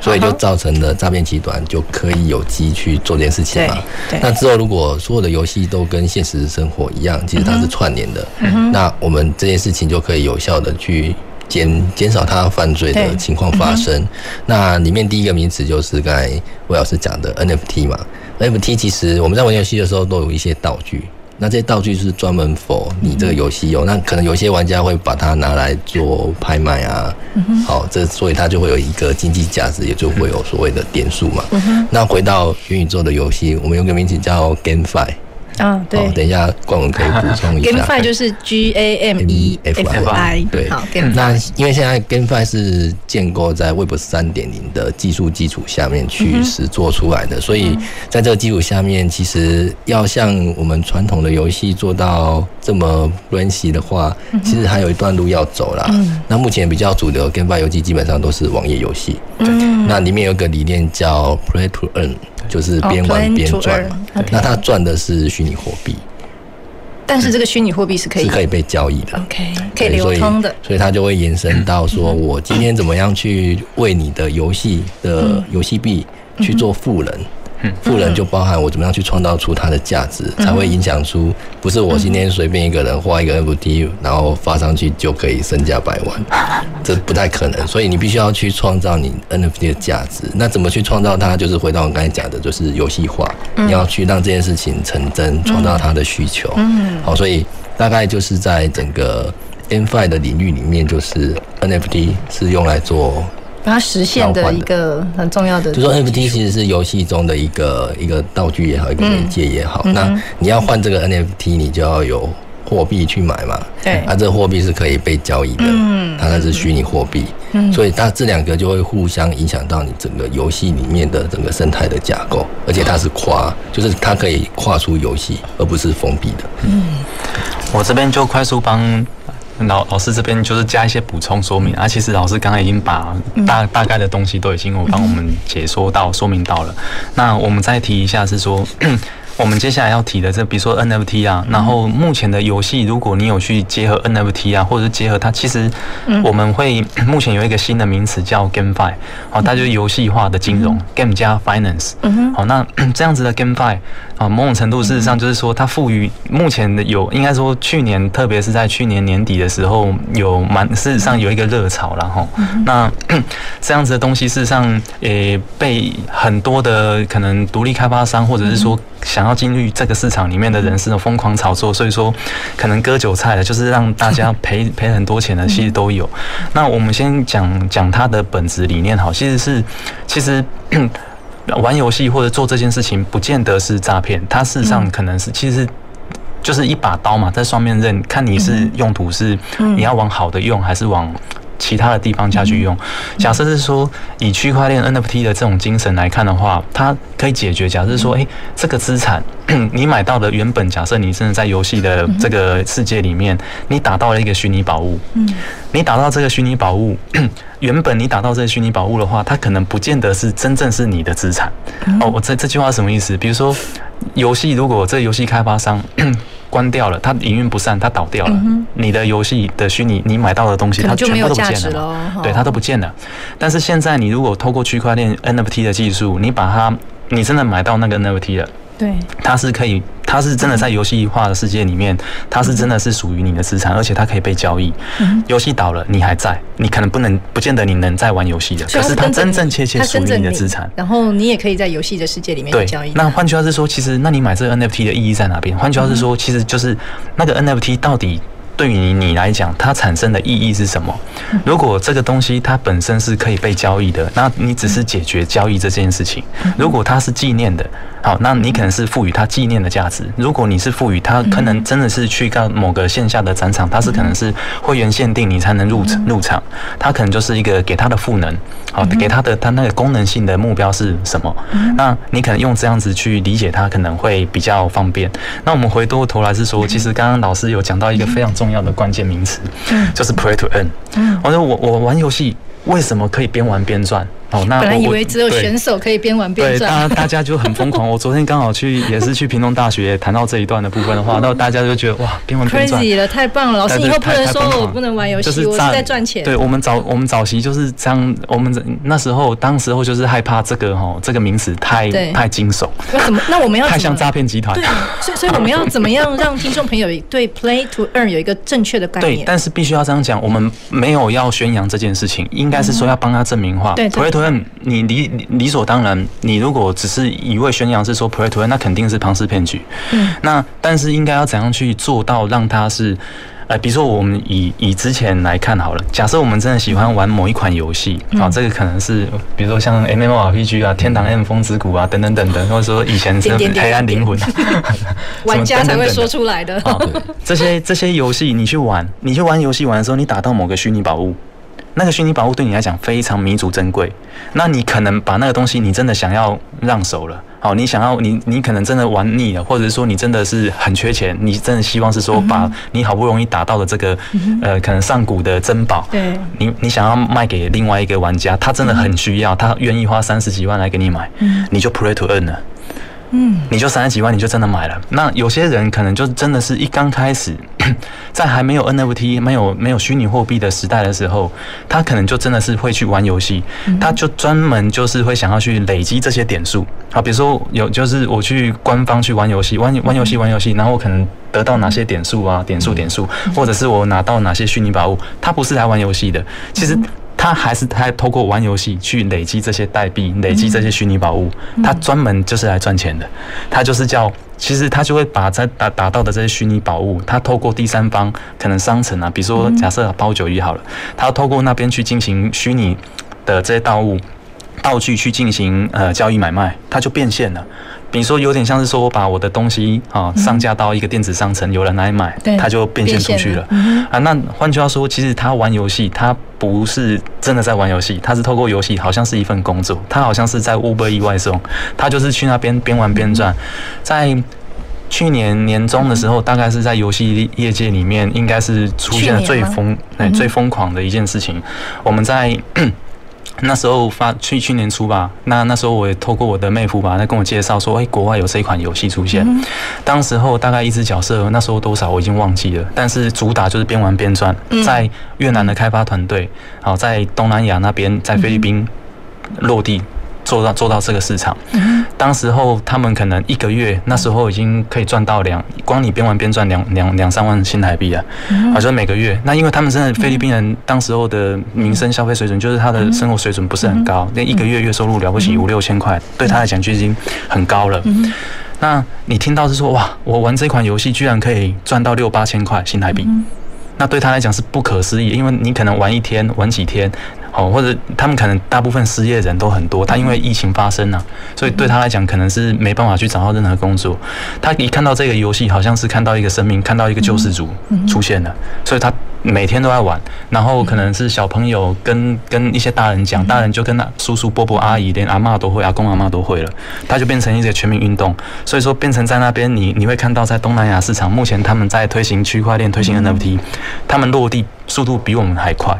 所以就造成了诈骗集团就可以有机去做这件事情嘛。那之后如果所有的游戏都跟现实生活一样，其实它是串联的，那我们这件事情就可以有效的去。减减少他犯罪的情况发生。嗯、那里面第一个名词就是刚才魏老师讲的 NFT 嘛。NFT 其实我们在玩游戏的时候都有一些道具，那这些道具是专门 for 你这个游戏用。那可能有些玩家会把它拿来做拍卖啊。好，这所以它就会有一个经济价值，也就会有所谓的点数嘛。那回到元宇宙的游戏，我们有个名词叫 GameFi。啊，对，等一下冠文可以补充一下。GameFi 就是 G A M E F I，对，好。那因为现在 GameFi 是建构在 Web 三点零的技术基础下面去实做出来的，所以在这个基础下面，其实要像我们传统的游戏做到这么 fancy 的话，其实还有一段路要走啦。那目前比较主流 GameFi 游戏基本上都是网页游戏，嗯，那里面有个理念叫 Play to Earn。就是边玩边赚。嘛，那他赚的是虚拟货币，但是这个虚拟货币是可以。是可以被交易的，OK，可以流通的，所以他就会延伸到说，我今天怎么样去为你的游戏的游戏币去做富人。富人就包含我怎么样去创造出它的价值，才会影响出不是我今天随便一个人画一个 NFT，然后发上去就可以身价百万，这不太可能。所以你必须要去创造你 NFT 的价值。那怎么去创造它？就是回到我刚才讲的，就是游戏化，你要去让这件事情成真，创造它的需求。嗯好，所以大概就是在整个 GameFi 的领域里面，就是 NFT 是用来做。把它实现的一个很重要的，就说 NFT 其实是游戏中的一个一个道具也好，一个媒介也好。嗯、那你要换这个 NFT，你就要有货币去买嘛。对，那、啊、这个货币是可以被交易的，嗯，它那是虚拟货币。嗯，所以它这两个就会互相影响到你整个游戏里面的整个生态的架构，而且它是跨，就是它可以跨出游戏，而不是封闭的。嗯，我这边就快速帮。老老师这边就是加一些补充说明啊，其实老师刚才已经把大大概的东西都已经有帮我们解说到、说明到了。那我们再提一下是说。我们接下来要提的这，比如说 NFT 啊，然后目前的游戏，如果你有去结合 NFT 啊，或者是结合它，其实我们会 目前有一个新的名词叫 GameFi，好，它就是游戏化的金融，Game 加 Finance，好，那 这样子的 GameFi 啊，某种程度事实上就是说，它赋予目前的有，应该说去年，特别是在去年年底的时候，有蛮事实上有一个热潮了哈，那 这样子的东西事实上也被很多的可能独立开发商或者是说想要进入这个市场里面的人是疯狂炒作，所以说可能割韭菜的，就是让大家 赔赔很多钱的，其实都有。那我们先讲讲它的本质理念，好，其实是其实 玩游戏或者做这件事情，不见得是诈骗，它事实上可能是其实就是一把刀嘛，在双面刃，看你是用途是你要往好的用，还是往。其他的地方下去用，假设是说以区块链 NFT 的这种精神来看的话，它可以解决。假设说，哎，这个资产 你买到的原本，假设你真的在游戏的这个世界里面，你打到了一个虚拟宝物，嗯你打到这个虚拟宝物，原本你打到这个虚拟宝物的话，它可能不见得是真正是你的资产。哦，我这这句话什么意思？比如说，游戏如果这游戏开发商。关掉了，它营运不善，它倒掉了。嗯、你的游戏的虚拟，你买到的东西，它全部都不见了，了对，它都不见了。但是现在，你如果透过区块链 NFT 的技术，你把它，你真的买到那个 NFT 了。对，它是可以，它是真的在游戏化的世界里面，它是真的是属于你的资产，而且它可以被交易。游戏倒了，你还在，你可能不能，不见得你能再玩游戏的。可是它真正切切属于你的资产，然后你也可以在游戏的世界里面交易。那换句话是说，其实那你买这个 NFT 的意义在哪边？换句话是说，其实就是那个 NFT 到底。对于你来讲，它产生的意义是什么？如果这个东西它本身是可以被交易的，那你只是解决交易这件事情。如果它是纪念的，好，那你可能是赋予它纪念的价值。如果你是赋予它，可能真的是去到某个线下的展场，它是可能是会员限定，你才能入入场。它可能就是一个给它的赋能，好，给它的它那个功能性的目标是什么？那你可能用这样子去理解它，可能会比较方便。那我们回过头来是说，其实刚刚老师有讲到一个非常重要。重要的关键名词，就是 play to earn。嗯我说我我玩游戏为什么可以边玩边赚？哦，那本来以为只有选手可以边玩边赚，对，大大家就很疯狂。我昨天刚好去，也是去屏东大学谈到这一段的部分的话，那大家就觉得哇，边玩边赚，crazy 了，太棒了！老师以后不能说我不能玩游戏，我是在赚钱。对，我们早我们早期就是这样，我们那时候当时候就是害怕这个哈，这个名词太太惊悚。那怎么？那我们要太像诈骗集团。对，所以所以我们要怎么样让听众朋友对 play to earn 有一个正确的概念？对，但是必须要这样讲，我们没有要宣扬这件事情，应该是说要帮他证明化。对，play to earn 你。理理所当然，你如果只是一味宣扬是说 play to earn，那肯定是庞氏骗局。嗯，那但是应该要怎样去做到让它是，呃，比如说我们以以之前来看好了，假设我们真的喜欢玩某一款游戏，啊，这个可能是比如说像 M M O R P G 啊，天堂 M 风之谷啊，等等等等，或者说以前是黑暗灵魂，玩家才会说出来的。啊，这些这些游戏你去玩，你去玩游戏玩的时候，你打到某个虚拟宝物。那个虚拟宝物对你来讲非常弥足珍贵，那你可能把那个东西你真的想要让手了，好，你想要你你可能真的玩腻了，或者是说你真的是很缺钱，你真的希望是说把你好不容易打到的这个呃可能上古的珍宝，对，你你想要卖给另外一个玩家，他真的很需要，他愿意花三十几万来给你买，你就 play to earn 了。嗯，你就三十几万，你就真的买了。那有些人可能就真的是一刚开始，在还没有 NFT、没有没有虚拟货币的时代的时候，他可能就真的是会去玩游戏，他就专门就是会想要去累积这些点数。好，比如说有就是我去官方去玩游戏，玩玩游戏玩游戏，然后我可能得到哪些点数啊，点数点数，或者是我拿到哪些虚拟宝物，他不是来玩游戏的，其实。他还是他透过玩游戏去累积这些代币，累积这些虚拟宝物。他专门就是来赚钱的。他就是叫，其实他就会把在打打到的这些虚拟宝物，他透过第三方可能商城啊，比如说假设包九一好了，他要透过那边去进行虚拟的这些道物道具去进行呃交易买卖，他就变现了。比如说，有点像是说我把我的东西啊上架到一个电子商城，有人来买，它就变现出去了。啊，那换句话说，其实他玩游戏，他不是真的在玩游戏，他是透过游戏，好像是一份工作，他好像是在 Uber Eats 外中，他就是去那边边玩边赚。在去年年中的时候，大概是在游戏业界里面，应该是出现了最疯哎最疯狂的一件事情。我们在。那时候发去去年初吧，那那时候我也透过我的妹夫吧，他跟我介绍说，哎，国外有这一款游戏出现。当时候大概一只角色，那时候多少我已经忘记了，但是主打就是边玩边赚。在越南的开发团队，好，在东南亚那边，在菲律宾落地。做到做到这个市场，当时候他们可能一个月那时候已经可以赚到两，光你边玩边赚两两两三万新台币啊，好像每个月。那因为他们真的菲律宾人当时候的民生消费水准，就是他的生活水准不是很高，那一个月月收入了不起五六千块，对他来讲就已经很高了。那你听到是说哇，我玩这款游戏居然可以赚到六八千块新台币，那对他来讲是不可思议，因为你可能玩一天玩几天。哦，或者他们可能大部分失业人都很多，他因为疫情发生了，所以对他来讲可能是没办法去找到任何工作。他一看到这个游戏，好像是看到一个生命，看到一个救世主出现了，所以他每天都在玩。然后可能是小朋友跟跟一些大人讲，大人就跟那叔叔伯伯阿姨，连阿妈都会，阿公阿妈都会了，他就变成一个全民运动。所以说变成在那边，你你会看到在东南亚市场，目前他们在推行区块链，推行 NFT，他们落地速度比我们还快。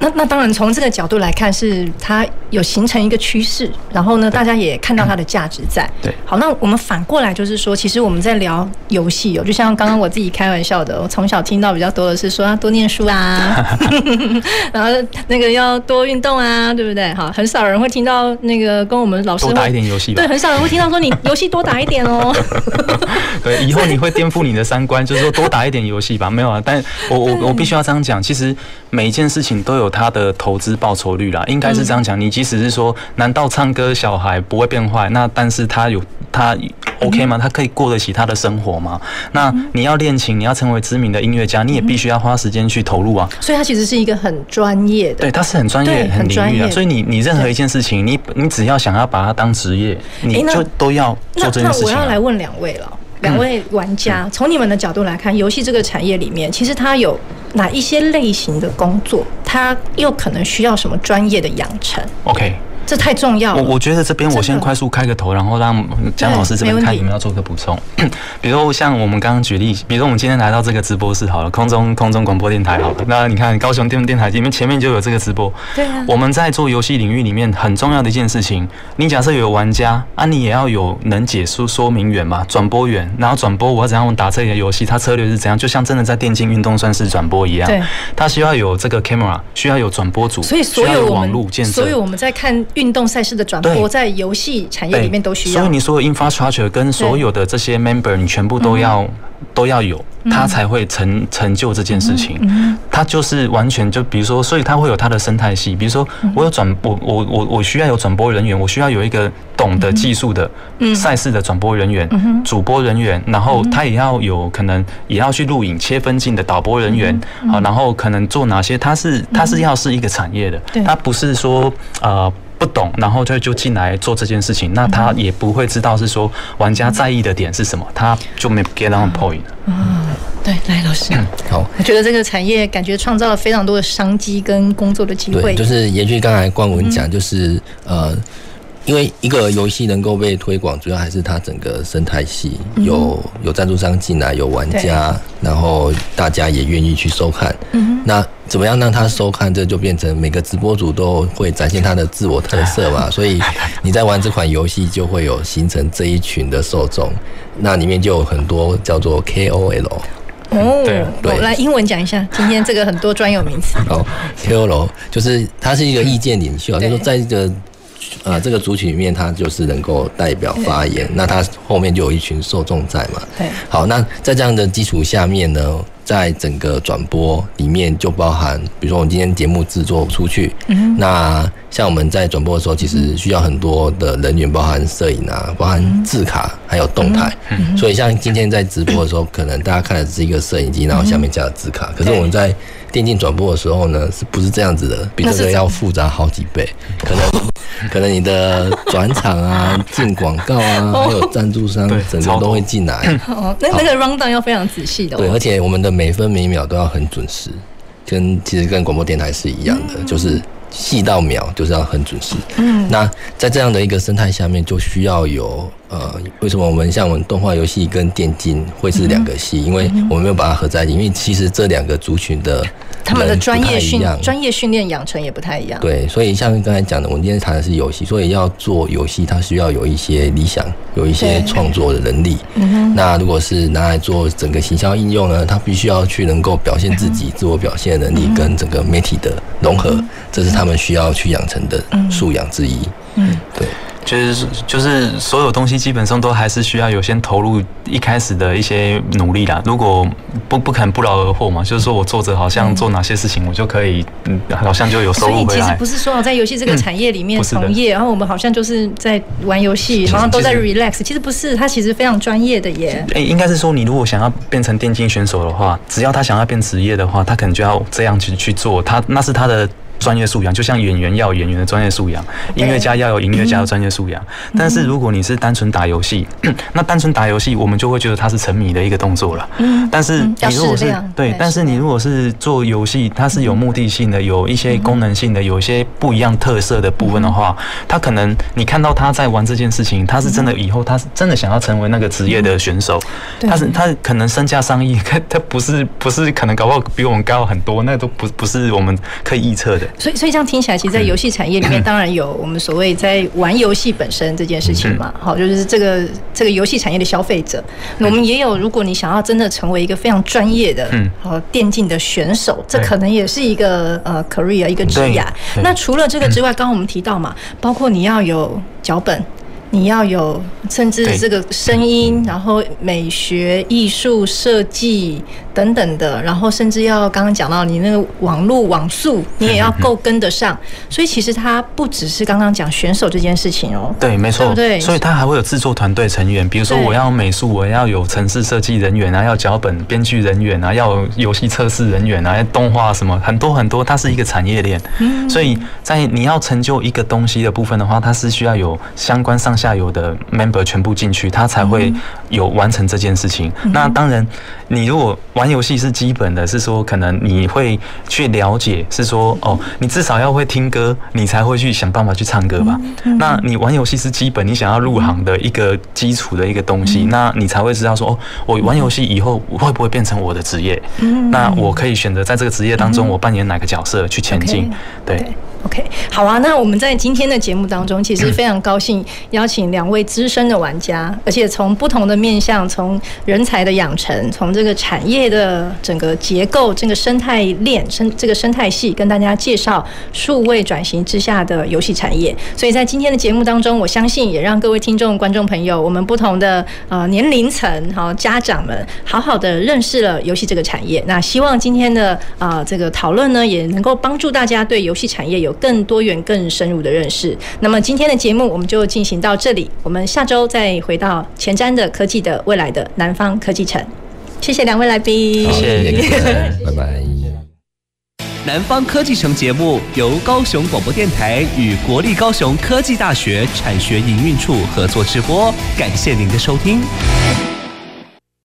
那那当然，从这个角度来看，是它有形成一个趋势，然后呢，大家也看到它的价值在。对，好，那我们反过来就是说，其实我们在聊游戏哦，就像刚刚我自己开玩笑的，我从小听到比较多的是说要多念书啊，然后那个要多运动啊，对不对？好，很少人会听到那个跟我们老师多打一点游戏。对，很少人会听到说你游戏多打一点哦。对，以后你会颠覆你的三观，就是说多打一点游戏吧。没有啊，但我我我必须要这样讲，其实每一件事情都有它的投资报酬率啦，应该是这样讲。你即使是说，难道唱歌小孩不会变坏？那但是他有他 OK 吗？他可以过得起他的生活吗？那你要练琴，你要成为知名的音乐家，你也必须要花时间去投入啊。所以，他其实是一个很专业的，对，他是很专业、很领域的。所以，你你任何一件事情，你你只要想要把它当职业，你就都要做这件事情。那我要来问两位了。两位玩家，从你们的角度来看，游戏这个产业里面，其实它有哪一些类型的工作？它又可能需要什么专业的养成？OK。这太重要了。我我觉得这边我先快速开个头，然后让江老师这边看有没有要做个补充。比如像我们刚刚举例，比如我们今天来到这个直播室好了，空中空中广播电台好了。那你看高雄电电台里面前面就有这个直播。对啊。我们在做游戏领域里面很重要的一件事情，你假设有玩家啊，你也要有能解说说明员嘛，转播员。然后转播我要怎样打这个游戏，它策略是怎样？就像真的在电竞运动算是转播一样。对。它需要有这个 camera，需要有转播组，所以所有网络建设，所以我们在看。运动赛事的转播在游戏产业里面都需要，所以你所有 infrastructure 跟所有的这些 member，你全部都要都要有，它才会成成就这件事情。它就是完全就比如说，所以它会有它的生态系。比如说，我有转播，我我我需要有转播人员，我需要有一个懂得技术的赛事的转播人员、主播人员，然后他也要有可能也要去录影切分镜的导播人员啊，然后可能做哪些？它是它是要是一个产业的，它不是说呃。不懂，然后就就进来做这件事情，那他也不会知道是说玩家在意的点是什么，他就没 get on point。嗯，对，来老师，好，我觉得这个产业感觉创造了非常多的商机跟工作的机会。对，就是延续刚才冠文讲，就是呃。因为一个游戏能够被推广，主要还是它整个生态系有有赞助商进来，有玩家，然后大家也愿意去收看。那怎么样让他收看？这就变成每个直播主都会展现他的自我特色嘛。所以你在玩这款游戏，就会有形成这一群的受众。那里面就有很多叫做 KOL。哦，对，对，来英文讲一下，今天这个很多专有名词。好，KOL 就是他是一个意见领袖，就是说在这个。呃，这个族群里面，他就是能够代表发言，那他后面就有一群受众在嘛。对。好，那在这样的基础下面呢，在整个转播里面就包含，比如说我们今天节目制作出去，嗯，那像我们在转播的时候，其实需要很多的人员，包含摄影啊，包含字卡，还有动态。所以像今天在直播的时候，可能大家看的是一个摄影机，然后下面加了字卡。可是我们在电竞转播的时候呢，是不是这样子的？比这个要复杂好几倍，可能 可能你的转场啊、进广告啊，还有赞助商，整个都会进来。哦，那那个 rundown 要非常仔细的。对，而且我们的每分每秒都要很准时，跟其实跟广播电台是一样的，就是。细到秒就是要很准时。嗯，那在这样的一个生态下面，就需要有呃，为什么我们像我们动画游戏跟电竞会是两个系？因为我们没有把它合在一起，因为其实这两个族群的。他们的专业训专业训练养成也不太一样。对，所以像刚才讲的，我们今天谈的是游戏，所以要做游戏，它需要有一些理想，有一些创作的能力。那如果是拿来做整个行销应用呢，它必须要去能够表现自己、自我表现的能力跟整个媒体的融合，这是他们需要去养成的素养之一。嗯，对。就是就是所有东西基本上都还是需要有先投入一开始的一些努力啦。如果不不肯不劳而获嘛，就是说我做着好像做哪些事情我就可以，嗯，好像就有收入回来。所以其实不是说在游戏这个产业里面从业，然后我们好像就是在玩游戏，好像都在 relax。其实不是，他其实非常专业的耶。诶，应该是说你如果想要变成电竞选手的话，只要他想要变职业的话，他可能就要这样去去做，他那是他的。专业素养就像演员要有演员的专业素养，音乐家要有音乐家的专业素养。但是如果你是单纯打游戏，那单纯打游戏，我们就会觉得它是沉迷的一个动作了。但是你如果是对，但是你如果是做游戏，它是有目的性的，有一些功能性的，有一些不一样特色的部分的话，他可能你看到他在玩这件事情，他是真的以后他是真的想要成为那个职业的选手，他是他可能身价上亿，他 他不是不是可能搞不好比我们高很多，那都不不是我们可以预测的。所以，所以这样听起来，其实，在游戏产业里面，当然有我们所谓在玩游戏本身这件事情嘛。好，就是这个这个游戏产业的消费者，我们也有。如果你想要真的成为一个非常专业的，嗯，好电竞的选手，这可能也是一个呃 career 一个职业。那除了这个之外，刚刚我们提到嘛，包括你要有脚本。你要有，甚至这个声音，然后美学、艺术、设计等等的，然后甚至要刚刚讲到你那个网络网速，你也要够跟得上。所以其实它不只是刚刚讲选手这件事情哦。对，没错，对不对？所以它还会有制作团队成员，比如说我要美术，我要有城市设计人员啊，要脚本编剧人员啊，要有游戏测试人员啊，要动画什么很多很多，它是一个产业链。嗯。所以在你要成就一个东西的部分的话，它是需要有相关上。下游的 member 全部进去，他才会有完成这件事情。嗯、那当然，你如果玩游戏是基本的，是说可能你会去了解，是说哦，你至少要会听歌，你才会去想办法去唱歌吧。嗯、那你玩游戏是基本，你想要入行的一个基础的一个东西，嗯、那你才会知道说哦，我玩游戏以后会不会变成我的职业？嗯、那我可以选择在这个职业当中，我扮演哪个角色去前进？对。对 OK，好啊。那我们在今天的节目当中，其实非常高兴邀请两位资深的玩家，而且从不同的面向，从人才的养成，从这个产业的整个结构、这个生态链、生这个生态系，跟大家介绍数位转型之下的游戏产业。所以在今天的节目当中，我相信也让各位听众、观众朋友，我们不同的呃年龄层、好家长们，好好的认识了游戏这个产业。那希望今天的啊、呃、这个讨论呢，也能够帮助大家对游戏产业有。有更多元、更深入的认识。那么今天的节目我们就进行到这里，我们下周再回到前瞻的科技的未来的南方科技城。谢谢两位来宾，谢谢，拜拜。南方科技城节目由高雄广播电台与国立高雄科技大学产学营运处合作直播，感谢您的收听。